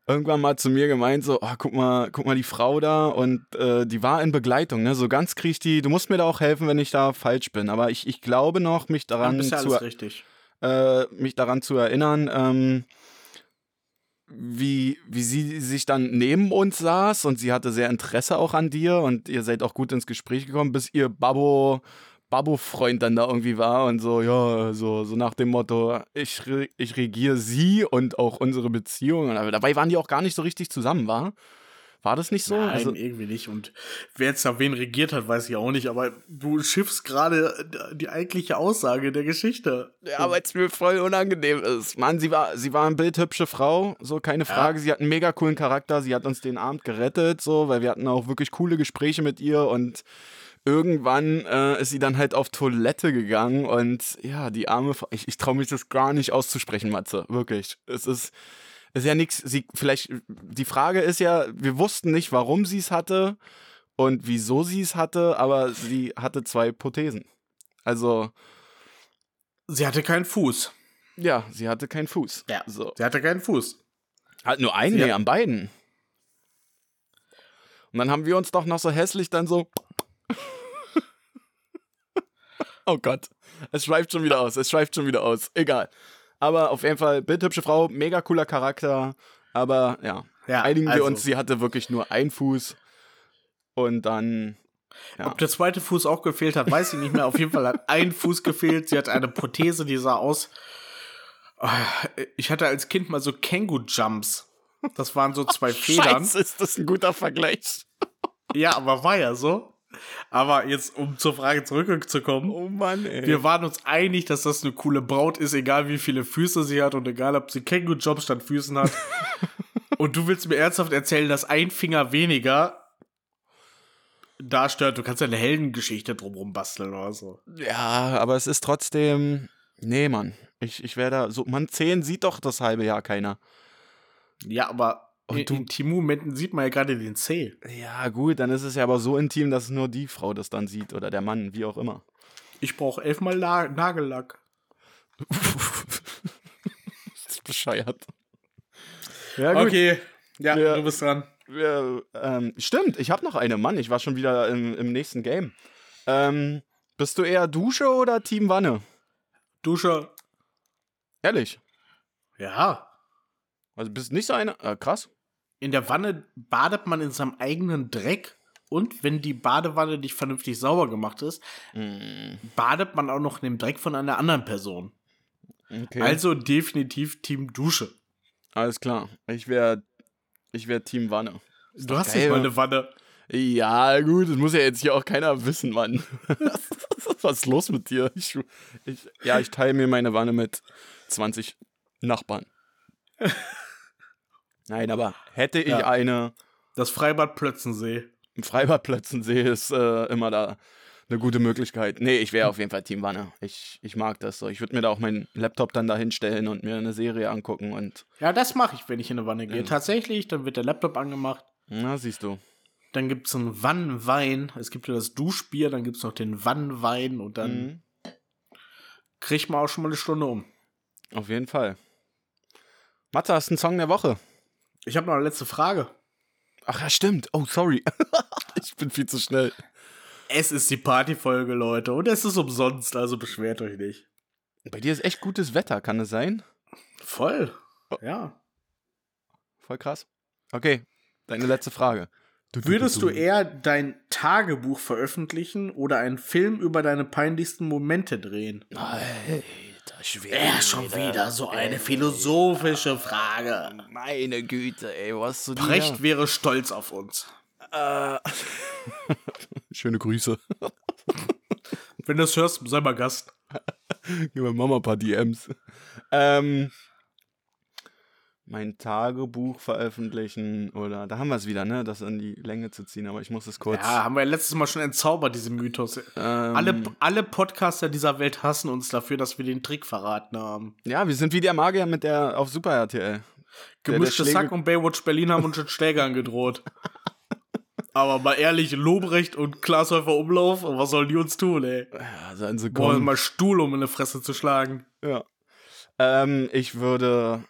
irgendwann mal zu mir gemeint, so, oh, guck mal, guck mal die Frau da und äh, die war in Begleitung, ne? So ganz krieg ich die, du musst mir da auch helfen, wenn ich da falsch bin. Aber ich, ich glaube noch, mich daran ja zu, richtig. äh, mich daran zu erinnern, ähm, wie, wie sie sich dann neben uns saß und sie hatte sehr Interesse auch an dir und ihr seid auch gut ins Gespräch gekommen, bis ihr Babbo, Babbo-Freund dann da irgendwie war und so, ja, so, so nach dem Motto, ich, ich regiere sie und auch unsere Beziehung. Dabei waren die auch gar nicht so richtig zusammen, war? War das nicht so? Nein, Also, irgendwie nicht. Und wer jetzt da wen regiert hat, weiß ich auch nicht. Aber du schiffst gerade die eigentliche Aussage der Geschichte. Ja, weil es mir voll unangenehm ist. Mann, sie war, sie war eine bildhübsche Frau, so keine Frage. Sie hat einen mega coolen Charakter. Sie hat uns den Abend gerettet, so, weil wir hatten auch wirklich coole Gespräche mit ihr und irgendwann äh, ist sie dann halt auf Toilette gegangen und ja, die arme Frau, ich, ich traue mich das gar nicht auszusprechen, Matze, wirklich. Es ist, ist ja nichts, sie, vielleicht, die Frage ist ja, wir wussten nicht, warum sie es hatte und wieso sie es hatte, aber sie hatte zwei Prothesen. Also, Sie hatte keinen Fuß. ja, sie hatte keinen Fuß. Ja. So. Sie hatte keinen Fuß. Halt nur einen, Sie nee, hat- an beiden. Und dann haben wir uns doch noch so hässlich dann so. oh Gott. Es schweift schon wieder aus. Es schweift schon wieder aus. Egal. Aber auf jeden Fall, bildhübsche Frau, mega cooler Charakter. Aber ja, Ja, einigen also. wir uns, sie hatte wirklich nur einen Fuß. Und dann. Ja. Ob der zweite Fuß auch gefehlt hat, weiß ich nicht mehr. Auf jeden Fall hat ein Fuß gefehlt. Sie hatte eine Prothese, die sah aus. Ah, Ich hatte als Kind mal so Känguru-Jumps. Das waren so zwei Federn. Scheiße, ist das ein guter Vergleich. Ja, aber war ja so. Aber jetzt, um zur Frage zurückzukommen. Oh Mann, ey. Wir waren uns einig, dass das eine coole Braut ist, egal wie viele Füße sie hat und egal, ob sie Känguru-Jobs statt Füßen hat. und du willst mir ernsthaft erzählen, dass ein Finger weniger da stört. Du kannst ja eine Heldengeschichte drumrum basteln oder so. Ja, aber es ist trotzdem. Nee, Mann. Ich, ich wäre da so. Man, 10 sieht doch das halbe Jahr keiner. Ja, aber Und in du- Intimmomenten sieht man ja gerade den Zeh. Ja, gut, dann ist es ja aber so intim, dass nur die Frau das dann sieht oder der Mann, wie auch immer. Ich brauche elfmal La Nagellack. das ist bescheuert. Ja, gut. Okay, ja, Ja. du bist dran. Wir, ähm, stimmt, ich habe noch eine. Mann, ich war schon wieder im, im nächsten Game. Ähm, bist du eher Dusche oder Team Wanne? Dusche. Ehrlich. Ja. Also bist nicht so einer. Äh, krass. In der Wanne badet man in seinem eigenen Dreck. Und wenn die Badewanne nicht vernünftig sauber gemacht ist, badet man auch noch in dem Dreck von einer anderen Person. Okay. Also definitiv Team Dusche. Alles klar. Ich wäre ich wär Team Wanne. Du hast geil, nicht mal eine Wanne. Ja, gut, das muss ja jetzt hier auch keiner wissen, Mann. Was ist los mit dir? Ich, ich, ja, ich teile mir meine Wanne mit 20 Nachbarn. Nein, aber hätte ich Ja. eine Das Freibad Plötzensee. im Freibadplätzen-See, ist äh, immer da eine gute Möglichkeit. Nee, ich wäre auf jeden Fall Team Wanne. Ich, ich mag das so. Ich würde mir da auch meinen Laptop dann da hinstellen und mir eine Serie angucken und Ja, das mache ich, wenn ich in eine Wanne gehe. Ja. Tatsächlich, dann wird der Laptop angemacht. na, siehst du. Dann gibt es einen Wannenwein. Es gibt ja das Duschbier, dann gibt es noch den Wannenwein und dann Mhm. kriegt man auch schon mal eine Stunde um. Auf jeden Fall. Mathe, hast du einen Song der Woche? Ich habe noch eine letzte Frage. Ach ja, stimmt. Oh, sorry. ich bin viel zu schnell. Es ist die Partyfolge, Leute. Und es ist umsonst, also beschwert euch nicht. Bei dir ist echt gutes Wetter, kann es sein? Voll. Ja. Voll krass. Okay, deine letzte Frage. Würdest du eher dein Tagebuch veröffentlichen oder einen Film über deine peinlichsten Momente drehen? Alter, schwer. Ja, schon wieder so eine philosophische Frage. Meine Güte, ey, was du Brecht wäre stolz auf uns. Äh, Schöne Grüße. Wenn du das hörst, sei mal Gast. Gib mir Mama ein paar DMs. Ähm, mein Tagebuch veröffentlichen oder da haben wir es wieder, ne? Das in die Länge zu ziehen, aber ich muss es kurz. Ja, haben wir letztes Mal schon entzaubert, diesen Mythos. ähm, Alle, alle Podcaster dieser Welt hassen uns dafür, dass wir den Trick verraten haben. Ja, wir sind wie der Magier mit der auf Super RTL. Gemischte der Schläge- Sack und Baywatch Berlin haben uns schon Schlägern gedroht. Aber mal ehrlich, Lobrecht und Glashäufer Umlauf, was sollen die uns tun, ey? Ja, seien sie kommen. mal Stuhl um in die Fresse zu schlagen. Ja. Ähm, ich würde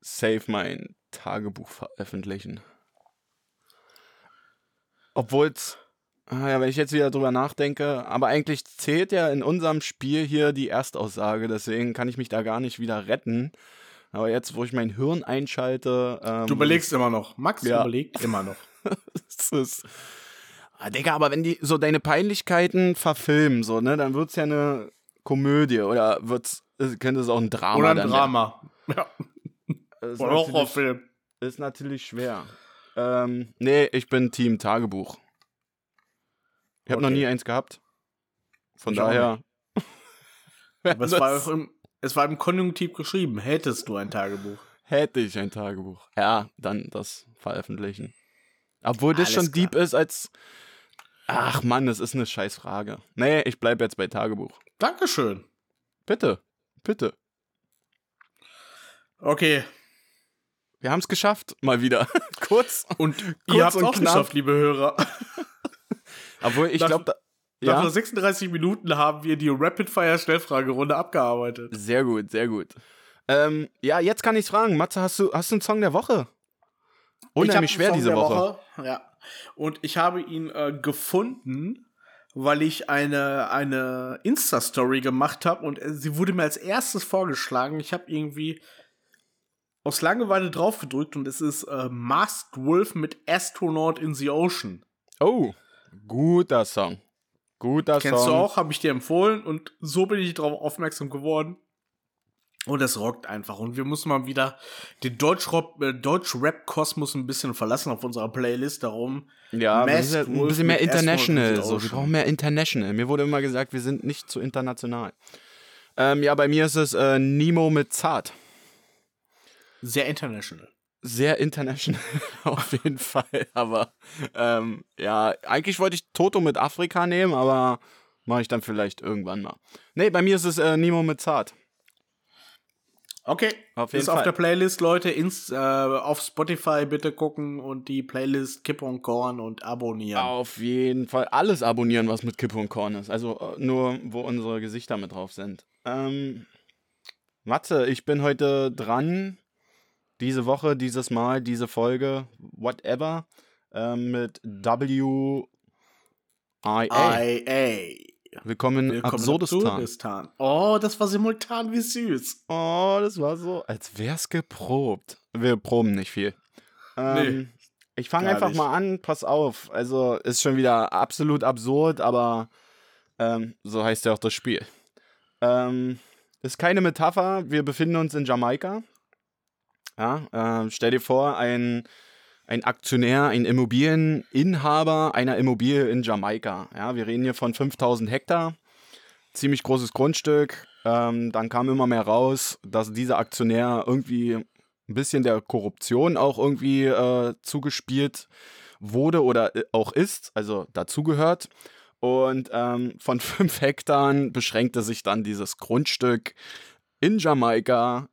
safe mein Tagebuch veröffentlichen. Obwohl es, ja, wenn ich jetzt wieder drüber nachdenke, aber eigentlich zählt ja in unserem Spiel hier die Erstaussage, deswegen kann ich mich da gar nicht wieder retten. Aber jetzt, wo ich mein Hirn einschalte. Ähm, Du überlegst immer noch. Max Ja. überlegt immer noch. Das ist. Ah, Digga, aber wenn die so deine Peinlichkeiten verfilmen, so, ne, dann wird's ja eine Komödie oder wird's, äh, könnte es auch ein Drama Oder ein Drama. Ja. Ist natürlich-. Ist natürlich schwer. Ähm, nee, ich bin Team Tagebuch. Ich habe noch Okay. nie eins gehabt. Von Ich daher. Aber es war, auch im, es war im Konjunktiv geschrieben. Hättest du ein Tagebuch? hätte ich ein Tagebuch. Ja, dann das veröffentlichen. Obwohl das Alles schon klar. deep ist als. Ach Mann, das ist eine scheiß Frage. Nee, ich bleib jetzt bei Tagebuch. Dankeschön. Bitte, bitte. Okay. Wir haben es geschafft, mal wieder. Kurz. Und Kurz ihr habt es auch knapp. geschafft, liebe Hörer. Obwohl, ich glaube, da. Nach Ja, nur 36 Minuten haben wir die Rapid-Fire-Schnellfragerunde abgearbeitet. sehr gut, sehr gut. Ähm, ja, jetzt kann ich's fragen. Matze, hast du, hast du einen Song der Woche? Unheimlich Ich schwer diese der Woche. Ja. Und ich habe ihn äh, gefunden, weil ich eine, eine Insta-Story gemacht habe und äh, sie wurde mir als erstes vorgeschlagen. Ich habe irgendwie aus Langeweile draufgedrückt und es ist äh, Masked Wolf mit Astronaut in the Ocean. Oh, guter Song. Guter Kennst Song. du auch, habe ich dir empfohlen und so bin ich darauf aufmerksam geworden. Und es rockt einfach. Und wir müssen mal wieder den äh, Deutsch-Rap-Kosmos ein bisschen verlassen auf unserer Playlist. Darum Ja, wir ja ein bisschen mehr international. So. Wir brauchen mehr international. Mir wurde immer gesagt, wir sind nicht zu international. Ähm, ja, bei mir ist es äh, Nemo mit Zart. Sehr international. Sehr international auf jeden Fall. Aber ähm, ja, eigentlich wollte ich Toto mit Afrika nehmen, aber mache ich dann vielleicht irgendwann mal. Nee, bei mir ist es äh, Nemo mit Zart. Okay, Auf jeden ist auf Fall. der Playlist, Leute. Ins, äh, auf Spotify bitte gucken und die Playlist Kipp und Korn und abonnieren. Auf jeden Fall alles abonnieren, was mit Kippe und Korn ist. Also äh, nur, wo unsere Gesichter mit drauf sind. Ähm, Matze, ich bin heute dran. Diese Woche, dieses Mal, diese Folge, whatever, ähm, mit WIA. IA. Willkommen in Willkommen Absurdistan. Absurdistan. Oh, das war simultan, wie süß. Oh, das war so, als wär's geprobt. Wir proben nicht viel. Ähm, ich fange einfach nicht. mal an, pass auf. Also ist schon wieder absolut absurd, aber ähm, so heißt ja auch das Spiel. Ähm, ist keine Metapher, wir befinden uns in Jamaika. Ja, ähm, stell dir vor, ein, ein Aktionär, ein Immobilieninhaber einer Immobilie in Jamaika. Ja, wir reden hier von 5000 Hektar ziemlich großes Grundstück. Ähm, dann kam immer mehr raus, dass dieser Aktionär irgendwie ein bisschen der Korruption auch irgendwie äh, zugespielt wurde oder äh, auch ist, also dazugehört. Und ähm, von fünf Hektar beschränkte sich dann dieses Grundstück in Jamaika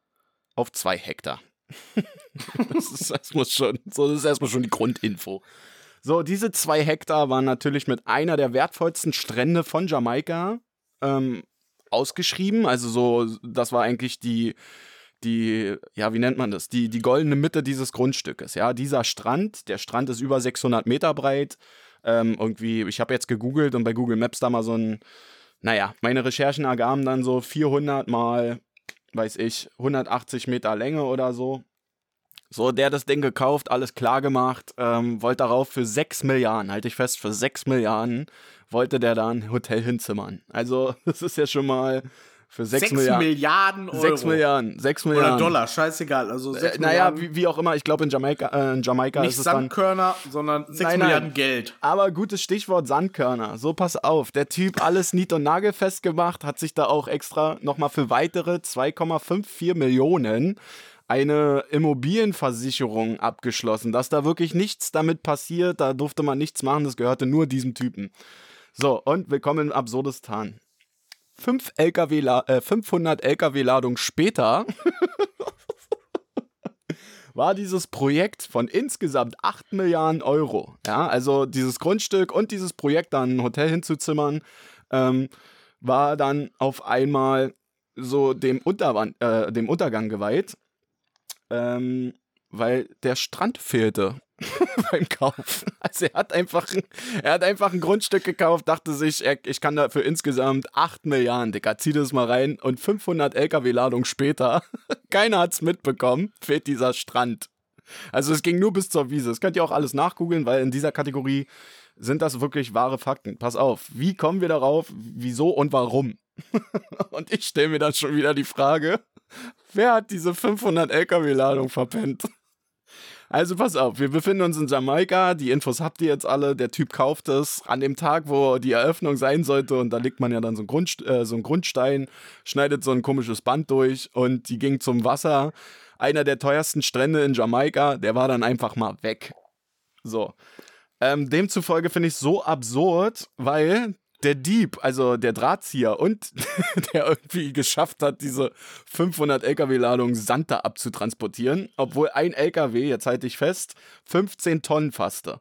auf zwei Hektar. das, ist, muss schon, so, das ist erstmal schon die Grundinfo. So, diese zwei Hektar waren natürlich mit einer der wertvollsten Strände von Jamaika ähm, ausgeschrieben. Also so, das war eigentlich die, die, ja, wie nennt man das? Die, die goldene Mitte dieses Grundstückes. Ja, dieser Strand, der Strand ist über 600 Meter breit. Ähm, irgendwie, ich habe jetzt gegoogelt und bei Google Maps da mal so ein, Naja, meine Recherchen ergaben dann so 400 mal, weiß ich, 180 Meter Länge oder so. So, der das Ding gekauft, alles klar gemacht, ähm, wollte darauf für 6 Milliarden, halte ich fest, für 6 Milliarden wollte der da ein Hotel hinzimmern. Also, das ist ja schon mal für 6, 6 Milliarden. Milliarden Euro. 6 Milliarden, 6 Milliarden. Oder Dollar, scheißegal. Also 6 Äh, naja, wie, wie auch immer, ich glaube in Jamaika, äh, in Jamaika nicht ist es dann. Sandkörner, sondern 6 Nein, nein. Milliarden Geld. Aber gutes Stichwort Sandkörner. So, pass auf. Der Typ alles nied- und nagelfest gemacht, hat sich da auch extra nochmal für weitere 2,54 Millionen eine Immobilienversicherung abgeschlossen, dass da wirklich nichts damit passiert, da durfte man nichts machen, das gehörte nur diesem Typen. So, und willkommen in Absurdistan. Fünf LKW, äh, 500 LKW-Ladungen später war dieses Projekt von insgesamt 8 Milliarden Euro. Ja, also dieses Grundstück und dieses Projekt, dann ein Hotel hinzuzimmern, ähm, war dann auf einmal so dem, Unterwan äh, dem Untergang geweiht, ähm, weil der Strand fehlte beim Kauf. Also er hat einfach, er hat einfach ein Grundstück gekauft, dachte sich, er, ich kann da für insgesamt 8 Milliarden, Dicker, zieh das mal rein und 500 LKW-Ladungen später, keiner hat's mitbekommen, fehlt dieser Strand. Also es ging nur bis zur Wiese. Das könnt ihr auch alles nachgoogeln, weil in dieser Kategorie sind das wirklich wahre Fakten. Pass auf, wie kommen wir darauf, wieso und warum? und ich stelle mir dann schon wieder die Frage, wer hat diese 500 LKW-Ladung verpennt? Also pass auf, wir befinden uns in Jamaika, die Infos habt ihr jetzt alle, der Typ kauft es an dem Tag, wo die Eröffnung sein sollte und da legt man ja dann so einen, Grund, äh, so einen Grundstein, schneidet so ein komisches Band durch und die ging zum Wasser. Einer der teuersten Strände in Jamaika, der war dann einfach mal weg. So. Ähm, demzufolge finde ich es so absurd, weil der Dieb, also der Drahtzieher und der irgendwie geschafft hat, diese 500 LKW-Ladungen Sand da abzutransportieren, obwohl ein LKW, jetzt halte ich fest, 15 Tonnen fasste.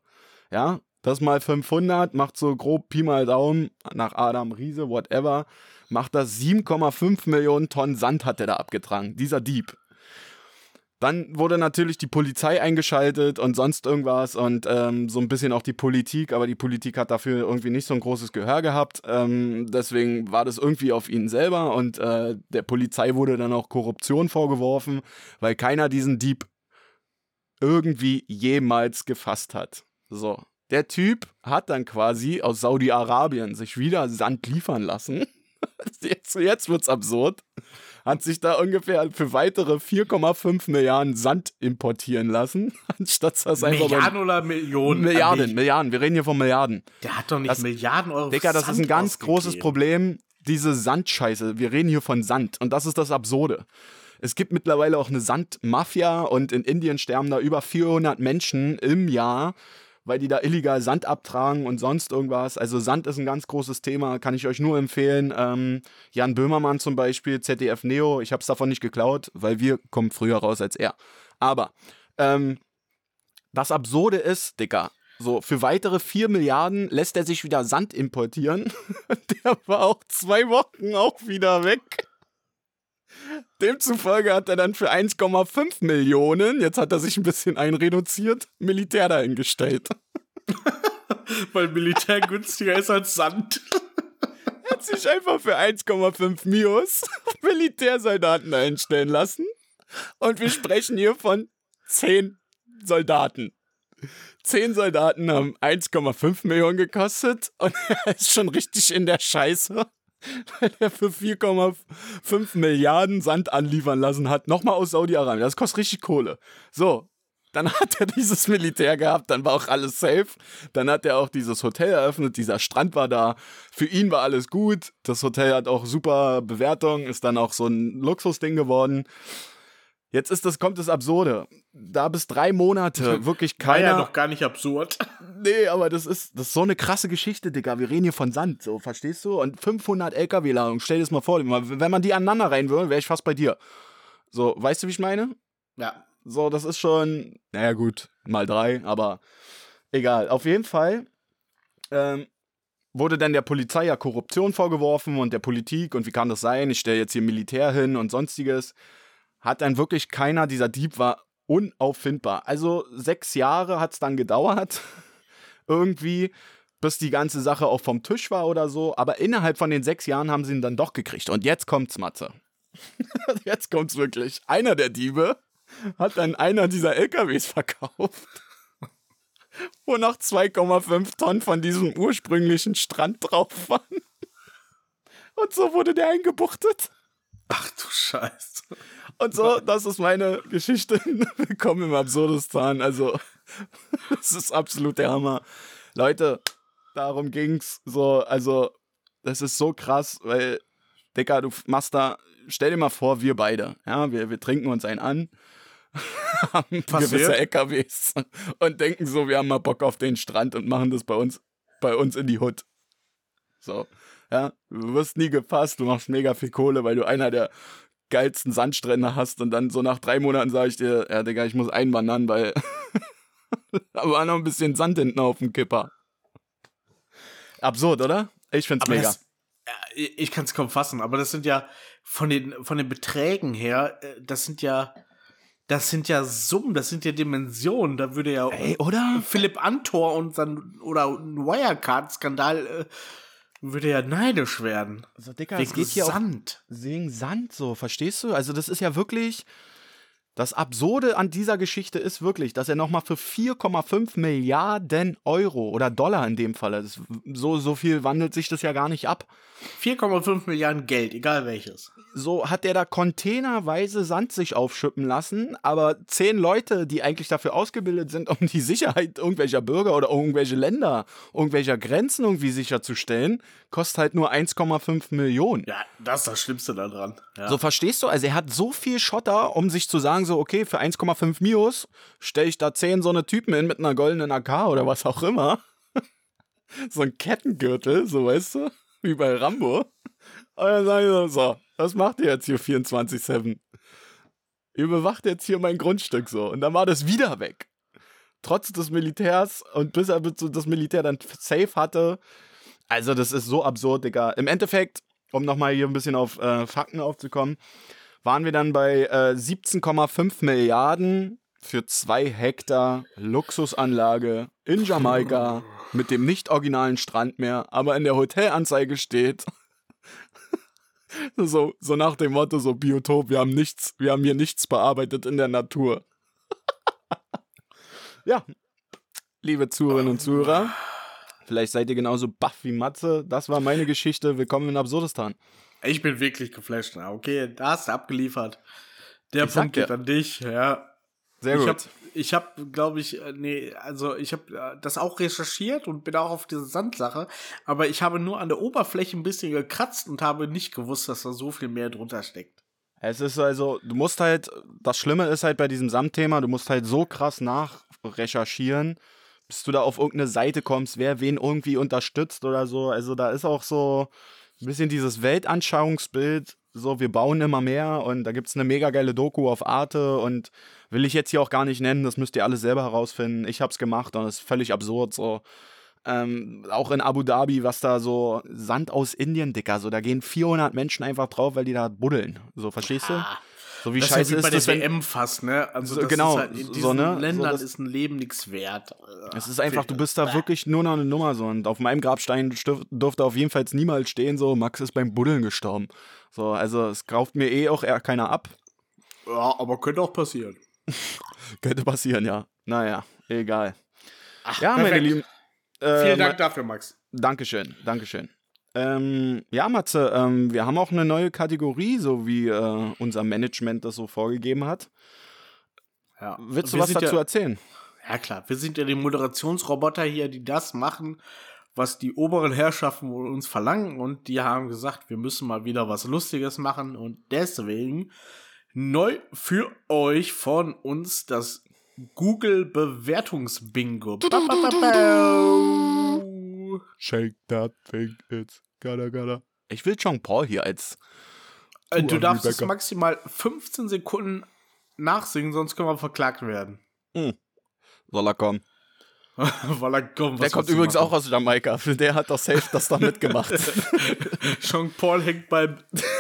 Ja, das mal 500 macht so grob Pi mal Daumen nach Adam Riese, whatever, macht das 7,5 Millionen Tonnen Sand hat er da abgetragen, dieser Dieb. Dann wurde natürlich die Polizei eingeschaltet und sonst irgendwas und ähm, so ein bisschen auch die Politik, aber die Politik hat dafür irgendwie nicht so ein großes Gehör gehabt. Ähm, deswegen war das irgendwie auf ihn selber und äh, der Polizei wurde dann auch Korruption vorgeworfen, weil keiner diesen Dieb irgendwie jemals gefasst hat. So. Der Typ hat dann quasi aus Saudi-Arabien sich wieder Sand liefern lassen. Jetzt, jetzt wird's absurd hat sich da ungefähr für weitere 4,5 Milliarden Sand importieren lassen, anstatt das einfach Milliarden oder Millionen? Milliarden. Milliarden, wir reden hier von Milliarden. Der hat doch nicht Das- Milliarden Euro. Dicker, das ist ein Sand ganz großes. Problem, diese Sandscheiße. Wir reden hier von Sand und das ist das Absurde. Es gibt mittlerweile auch eine Sandmafia und in Indien sterben da über 400 Menschen im Jahr, weil die da illegal Sand abtragen und sonst irgendwas. Also Sand ist ein ganz großes Thema, kann ich euch nur empfehlen. Ähm, Jan Böhmermann zum Beispiel, ZDF Neo, ich habe es davon nicht geklaut, weil wir kommen früher raus als er. Aber ähm, das Absurde ist, Dicker, so für weitere 4 Milliarden lässt er sich wieder Sand importieren. Der war auch zwei Wochen auch wieder weg. Demzufolge hat er dann für 1,5 Millionen, jetzt hat er sich ein bisschen einreduziert, Militär dahingestellt. Weil Militär günstiger ist als Sand. hat sich einfach für 1,5 Mios Militärsoldaten einstellen lassen. Und wir sprechen hier von 10 Soldaten. 10 Soldaten haben 1,5 Millionen gekostet und er ist schon richtig in der Scheiße, weil er für 4,5 Milliarden Sand anliefern lassen hat. Nochmal aus Saudi-Arabien. Das kostet richtig Kohle. So, dann hat er dieses Militär gehabt, dann war auch alles safe. Dann hat er auch dieses Hotel eröffnet, dieser Strand war da. Für ihn war alles gut. Das Hotel hat auch super Bewertung, ist dann auch so ein Luxusding geworden. Jetzt ist das, kommt das Absurde. Da bis drei Monate wirklich War keiner. ja doch gar nicht absurd. Nee, aber das ist, das ist so eine krasse Geschichte, Digga. Wir reden hier von Sand, so, verstehst du? Und 500 LKW-Ladungen, stell dir das mal vor. Wenn man die aneinander rein würde, wäre ich fast bei dir. So, weißt du, wie ich meine? Ja. So, das ist schon, naja gut, mal drei, aber egal. Auf jeden Fall ähm, wurde dann der Polizei ja Korruption vorgeworfen und der Politik und wie kann das sein? Ich stelle jetzt hier Militär hin und sonstiges. Hat dann wirklich keiner, dieser Dieb war unauffindbar. Also sechs Jahre hat es dann gedauert, irgendwie, bis die ganze Sache auch vom Tisch war oder so. Aber innerhalb von den sechs Jahren haben sie ihn dann doch gekriegt. Und jetzt kommt's, Matze. jetzt kommt's wirklich. Einer der Diebe hat dann einer dieser LKWs verkauft. Wo noch 2,5 Tonnen von diesem ursprünglichen Strand drauf waren. Und so wurde der eingebuchtet. Ach du Scheiße. Und so, das ist meine Geschichte. Willkommen im Absurdistan. Also, das ist absolut der Hammer. Leute, darum ging's. So, also, das ist so krass, weil, Dicker, du machst da, stell dir mal vor, wir beide, ja, wir, wir trinken uns einen an, haben Passiert. gewisse LKWs und denken so, wir haben mal Bock auf den Strand und machen das bei uns, bei uns in die Hut. So, ja, du wirst nie gefasst, du machst mega viel Kohle, weil du einer der geilsten Sandstrände hast und dann so nach drei Monaten sage ich dir, ja, Digga, ich muss einwandern, weil da war noch ein bisschen Sand hinten auf dem Kipper. Absurd, oder? Ich find's Aber mega. das, ich ich kann es kaum fassen, aber das sind ja von den, von den Beträgen her, äh, das sind ja, das sind ja Summen, das sind ja Dimensionen. Da würde ja Ey, oder? Philipp Antor und dann, oder ein Wirecard-Skandal äh, würde ja neidisch werden. Also, Dicker, Wegen es geht hier auch Sand. wegen Sand so, verstehst du? Also das ist ja wirklich, das Absurde an dieser Geschichte ist wirklich, dass er nochmal für 4,5 Milliarden Euro oder Dollar in dem Falle, so, so viel wandelt sich das ja gar nicht ab, 4,5 Milliarden Geld, egal welches. so hat er da containerweise Sand sich aufschippen lassen, aber zehn Leute, die eigentlich dafür ausgebildet sind, um die Sicherheit irgendwelcher Bürger oder irgendwelche Länder, irgendwelcher Grenzen irgendwie sicherzustellen, kostet halt nur 1,5 Millionen. Ja, das ist das Schlimmste daran. Ja. So verstehst du? Also er hat so viel Schotter, um sich zu sagen, so, okay, für 1,5 Mios stelle ich da 10 so eine Typen hin mit einer goldenen AK oder was auch immer. so ein Kettengürtel, so weißt du, wie bei Rambo. Und dann sage ich so, so, was macht ihr jetzt hier 24-7? Ihr bewacht jetzt hier mein Grundstück so. Und dann war das wieder weg. Trotz des Militärs und bis er das Militär dann safe hatte. Also das ist so absurd, Digga. Im Endeffekt, um nochmal hier ein bisschen auf äh, Fakten aufzukommen, waren wir dann bei äh, 17,5 Milliarden für zwei Hektar Luxusanlage in Jamaika mit dem nicht originalen Strand mehr, aber in der Hotelanzeige steht. so, so nach dem Motto, so Biotop, wir haben nichts, wir haben hier nichts bearbeitet in der Natur. ja, liebe Zuhörerinnen und Zuhörer, vielleicht seid ihr genauso baff wie Matze. Das war meine Geschichte. Willkommen in Absurdistan. Ich bin wirklich geflasht. Na, Okay, da hast du abgeliefert. Der Ich Punkt geht an dich, ja. Sehr ich gut. habe, ich hab, glaube ich, äh, nee, also ich habe das auch recherchiert und bin auch auf diese Sandsache, aber ich habe nur an der Oberfläche ein bisschen gekratzt und habe nicht gewusst, dass da so viel mehr drunter steckt. Es ist also, du musst halt, das Schlimme ist halt bei diesem Samtthema, du musst halt so krass nachrecherchieren, bis du da auf irgendeine Seite kommst, wer wen irgendwie unterstützt oder so. Also da ist auch so ein bisschen dieses Weltanschauungsbild, so wir bauen immer mehr und da gibt es eine mega geile Doku auf Arte und will ich jetzt hier auch gar nicht nennen, das müsst ihr alle selber herausfinden. Ich hab's gemacht und es ist völlig absurd so. Ähm, auch in Abu Dhabi, was da so Sand aus Indien, Dicker, so da gehen 400 Menschen einfach drauf, weil die da buddeln. So, verstehst du? So wie Das scheiße ist ja wie bei der das, wenn, WM fast, ne? Also So, genau, halt in so, diesen ne? So, Ländern das- ist ein Leben nichts wert. Es ist einfach, du bist da wirklich nur noch eine Nummer so. Und auf meinem Grabstein durfte auf jeden Fall niemals stehen, so, Max ist beim Buddeln gestorben. So, also es kauft mir eh auch eher keiner ab. Ja, aber könnte auch passieren. Könnte passieren, ja. Naja, egal. ja, meine perfekt. Lieben. äh, Vielen Dank dafür, Max. Dankeschön, Dankeschön. Ähm, ja, Matze, ähm, wir haben auch eine neue Kategorie, so wie äh, unser Management das so vorgegeben hat. Ja. Willst du Wir was dazu ja, erzählen? Ja, klar. Wir sind ja die Moderationsroboter hier, die das machen, was die oberen Herrschaften uns verlangen. Und die haben gesagt, wir müssen mal wieder was Lustiges machen. Und deswegen neu für euch von uns das Google Bewertungsbingo. Ba, ba, ba, ba. Shake that thing, it's gotta, gotta. Ich will Jean Paul hier als. Äh, Du darfst es Rebecca. maximal 15 Sekunden nachsingen, sonst können wir verklagt werden. Soll er kommen? Er kommt, Der kommt übrigens auch aus Jamaika. Der hat doch safe das da mitgemacht. Jean Paul hängt beim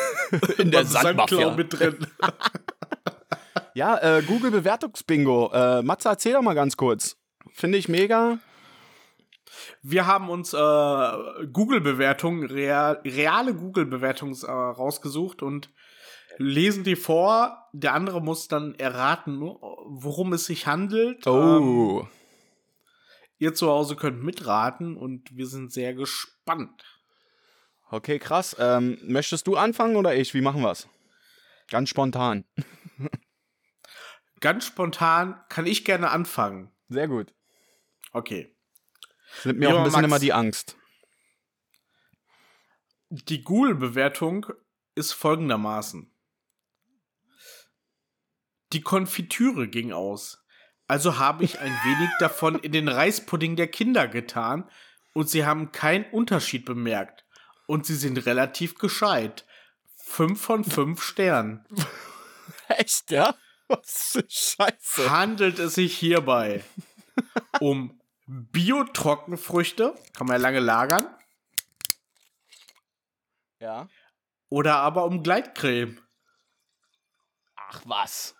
In der Sandmafia. mit drin. Ja, äh, Google Bewertungsbingo. Äh, Matze, erzähl doch mal ganz kurz. Finde ich mega. Wir haben uns äh, Google-Bewertungen, real, reale Google-Bewertungen äh, rausgesucht und lesen die vor. Der andere muss dann erraten, worum es sich handelt. Ähm, Oh. ihr zu Hause könnt mitraten und wir sind sehr gespannt. Okay, krass. Ähm, möchtest du anfangen oder ich? Wie machen wir's? Ganz spontan. Ganz spontan kann ich gerne anfangen. Sehr gut. Okay. Das nimmt mir auch ein bisschen Max. immer die Angst. Die Google-Bewertung ist folgendermaßen. Die Konfitüre ging aus. Also habe ich ein wenig davon in den Reispudding der Kinder getan und sie haben keinen Unterschied bemerkt. Und sie sind relativ gescheit. Fünf von fünf Sternen. Echt, ja? Was für Scheiße. Handelt es sich hierbei um Bio-Trockenfrüchte, kann man ja lange lagern, Ja. oder aber um Gleitcreme? Ach was.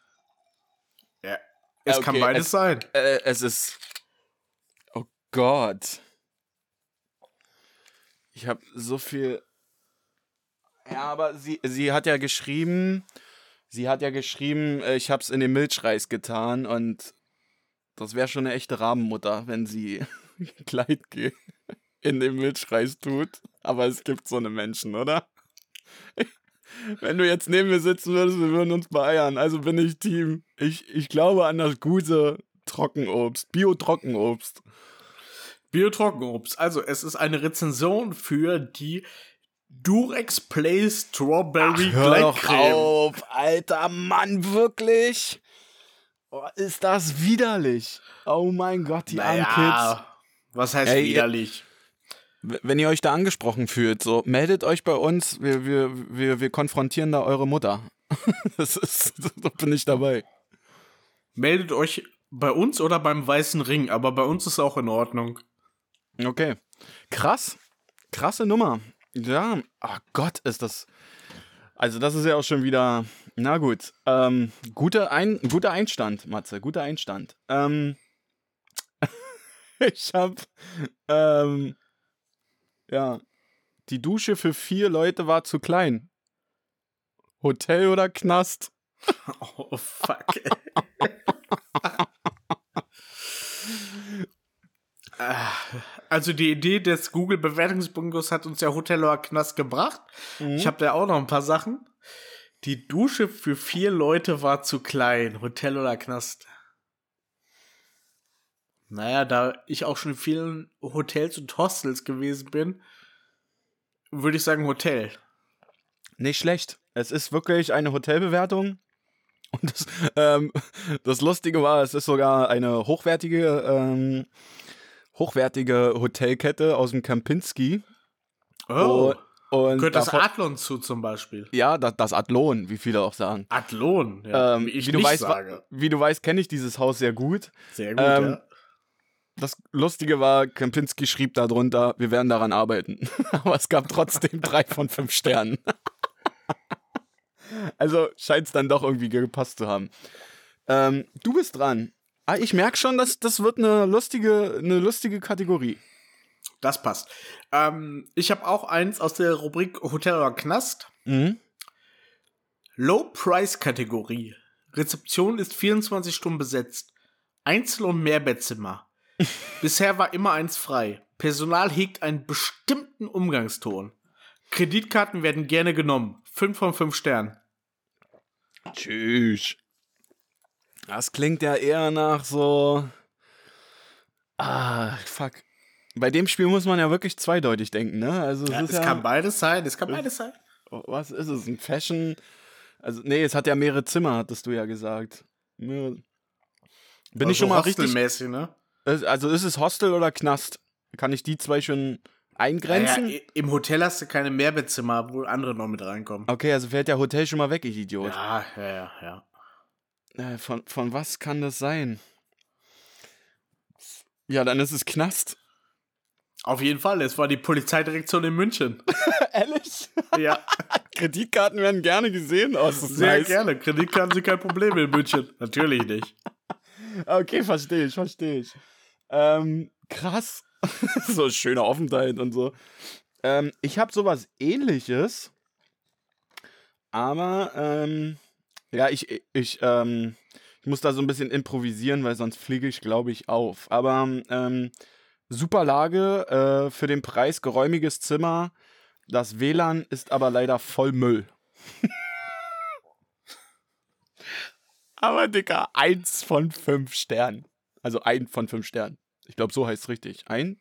Ja. Es Okay, kann beides es- sein. Äh, es ist. Oh Gott. Ich habe so viel. Ja, aber sie, sie hat ja geschrieben. Sie hat ja geschrieben, äh, ich hab's in den Milchreis getan und das wäre schon eine echte Rabenmutter, wenn sie Kleidgel in den Milchreis tut. Aber es gibt so eine Menschen, oder? Wenn du jetzt neben mir sitzen würdest, wir würden uns beeiern. Also bin ich Team. Ich, ich glaube an das gute Trockenobst. Bio-Trockenobst. Bio-Trockenobst. Also, es ist eine Rezension für die Durex Play Strawberry Hör doch Gleitcreme. auf, alter Mann, wirklich? Oh, ist das widerlich? Oh mein Gott, die armen Kids. Naja, was heißt Ey, widerlich? Wenn ihr euch da angesprochen fühlt, so meldet euch bei uns. Wir, wir, wir, wir konfrontieren da eure Mutter. Das ist, da bin ich dabei. Meldet euch bei uns oder beim Weißen Ring, aber bei uns ist auch in Ordnung. Okay. Krass. Krasse Nummer. Ja, ach Gott, ist das. Also, das ist ja auch schon wieder. Na gut. Ähm, guter, Ein guter Einstand, Matze. Guter Einstand. Ähm, ich hab. Ähm, ja. Die Dusche für vier Leute war zu klein. Hotel oder Knast? Oh, fuck. Also die Idee des Google-Bewertungsbungos hat uns ja Hotel oder Knast gebracht. Ich habe da auch noch ein paar Sachen. Die Dusche für vier Leute war zu klein. Hotel oder Knast. Naja, da ich auch schon in vielen Hotels und Hostels gewesen bin, würde ich sagen Hotel. Nicht schlecht. Es ist wirklich eine Hotelbewertung. Und das, ähm, das Lustige war, es ist sogar eine hochwertige, ähm, hochwertige Hotelkette aus dem Kempinski. Oh, und gehört das davon- Adlon zu zum Beispiel? Ja, das, das Adlon, wie viele auch sagen. Adlon, ja, Ähm, wie ich wie, du nicht weißt, sage. wie du weißt, kenne ich dieses Haus sehr gut. Sehr gut, ähm, ja. Das Lustige war, Kempinski schrieb darunter, wir werden daran arbeiten. Aber es gab trotzdem drei von fünf Sternen. also scheint es dann doch irgendwie gepasst zu haben. Ähm, du bist dran. Ah, ich merke schon, dass das wird eine lustige, eine lustige Kategorie. Das passt. Ähm, ich habe auch eins aus der Rubrik Hotel oder Knast. Mhm. Low-Price-Kategorie. Rezeption ist 24 Stunden besetzt. Einzel- und Mehrbettzimmer. Bisher war immer eins frei. Personal hegt einen bestimmten Umgangston. Kreditkarten werden gerne genommen. 5 von 5 Sternen. Tschüss. Das klingt ja eher nach so. Ah, fuck. Bei dem Spiel muss man ja wirklich zweideutig denken, ne? Also es Ja, es ja, kann beides sein. Es kann beides sein. was ist es? Ein Fashion? Also nee, es hat ja mehrere Zimmer, hattest du ja gesagt. Bin ich schon mal richtig? Hostelmäßig, ne? Also ist es Hostel oder Knast? Kann ich die zwei schon eingrenzen? Naja, Im Hotel hast du keine Mehrbettzimmer, wo andere noch mit reinkommen. Okay, also fällt der Hotel schon mal weg, ich Idiot. Ja, ja, ja, ja. Äh, von, von was kann das sein? Ja, dann ist es Knast. Auf jeden Fall, es war die Polizeidirektion in München. Ehrlich? ja, Kreditkarten werden gerne gesehen. Oh, ist das sehr nice. gerne. Kreditkarten sind kein Problem in München. Natürlich nicht. Okay, verstehe ich, verstehe ich. Ähm, krass. so schöner Aufenthalt und so. Ähm, ich habe sowas ähnliches, aber ähm, ja, ich, ich, ähm, ich muss da so ein bisschen improvisieren, weil sonst fliege ich, glaube ich, auf. Aber ähm, super Lage, äh, für den Preis geräumiges Zimmer. Das WLAN ist aber leider voll Müll. aber Dicker, eins von fünf Sternen. Also ein von fünf Sternen. Ich glaube, so heißt es richtig. Ein?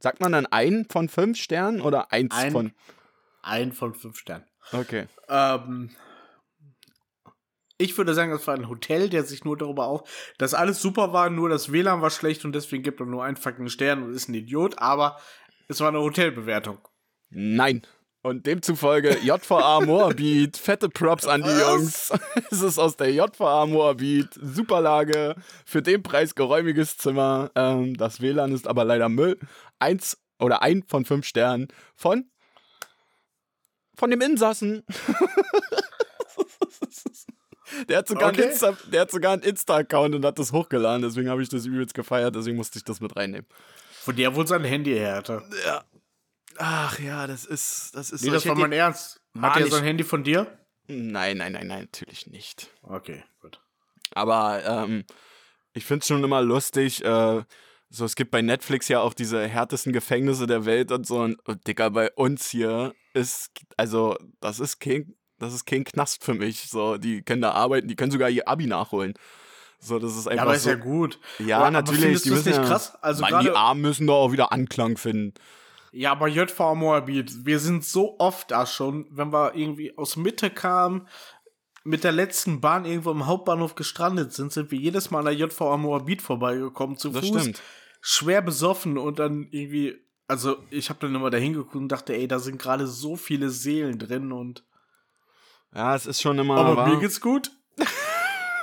Sagt man dann ein von fünf Sternen oder eins Ein- von. Ein von fünf Sternen. Okay. Ähm, ich würde sagen, das war ein Hotel, der sich nur darüber auf, dass alles super war, nur das WLAN war schlecht und deswegen gibt er nur einen fucking Stern und ist ein Idiot, aber es war eine Hotelbewertung. Nein. Und demzufolge JVA Moabit, fette Props an die Was? Jungs. es ist aus der JVA Moabit, super Lage, für den Preis geräumiges Zimmer. Ähm, das WLAN ist aber leider Müll. Eins oder ein von fünf Sternen von von dem Insassen. Der hat sogar Okay. einen Insta, hat sogar einen Insta-Account und hat das hochgeladen, deswegen habe ich das übelst gefeiert, deswegen musste ich das mit reinnehmen. Von der wohl sein Handy her hatte. Ja. Ach ja, das ist, das ist Nee, so. das war mein Ernst. Hat er sein Handy von dir? Nein, nein, nein, nein, natürlich nicht. Okay, gut. Aber ähm, ich finde es schon immer lustig. Äh, so, es gibt bei Netflix ja auch diese härtesten Gefängnisse der Welt und so. Und, und Digga, bei uns hier ist, also, das ist kein, das ist kein Knast für mich. So, die können da arbeiten, die können sogar ihr Abi nachholen. So, das ist einfach Ja, aber ist so. ja gut. Ja, Aber- natürlich. die müssen nicht ja, krass? Also Mann, die Armen müssen doch auch wieder Anklang finden. Ja, aber JV Moabit, wir sind so oft da schon, wenn wir irgendwie aus Mitte kamen, mit der letzten Bahn irgendwo im Hauptbahnhof gestrandet sind, sind wir jedes Mal an der JV Moabit vorbeigekommen, zu Das Fuß, stimmt. schwer besoffen und dann irgendwie, also ich habe dann immer da hingeguckt und dachte, ey, da sind gerade so viele Seelen drin und Ja, es ist schon immer. aber wahr. mir geht's gut.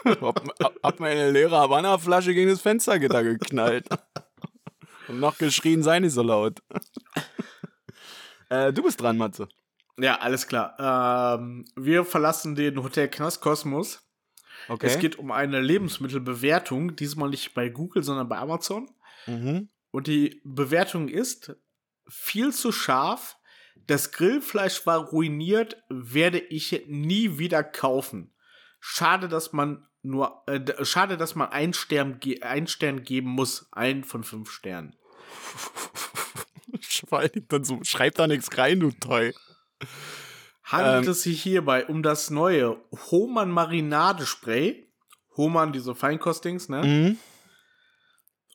Hab, hab meine leere Havanna-Flasche gegen das Fenstergitter geknallt. Und noch geschrien, sei nicht so laut. äh, du bist dran, Matze. Ja, alles klar. Ähm, wir verlassen den Hotel Knast Kosmos. Okay. Es geht um eine Lebensmittelbewertung, diesmal nicht bei Google, sondern bei Amazon. mhm. Und die Bewertung ist viel zu scharf. Das Grillfleisch war ruiniert, werde ich nie wieder kaufen. Schade, dass man nur, äh, schade, dass man einen Stern, einen Stern geben muss. Ein von fünf Sternen. Dingen dann so, schreib da nichts rein, du Toy. Handelt Ähm. es sich hierbei um das neue Hohmann Marinadespray? Hohmann, diese Feinkostings, ne? Mhm.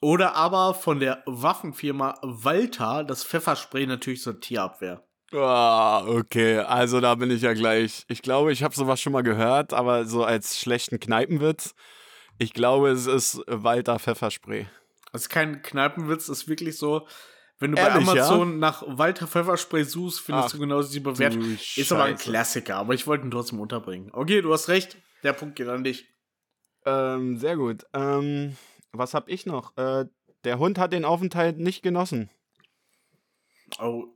Oder aber von der Waffenfirma Walter das Pfefferspray natürlich zur Tierabwehr. Ah, okay, also da bin ich ja gleich. Ich glaube, ich habe sowas schon mal gehört, aber so als schlechten Kneipenwitz. Ich glaube, es ist Walter Pfefferspray. Das ist kein Kneipenwitz, das ist wirklich so, wenn du Ehrlich, bei ja? Amazon nach Walter Pfefferspray suchst, findest Ach, du genau diese Bewertung. Ist aber ein. Klassiker, aber ich wollte ihn trotzdem unterbringen. Okay, du hast recht, der Punkt geht an dich. Ähm, sehr gut. Ähm, was hab ich noch? Äh, der Hund hat den Aufenthalt nicht genossen. Oh,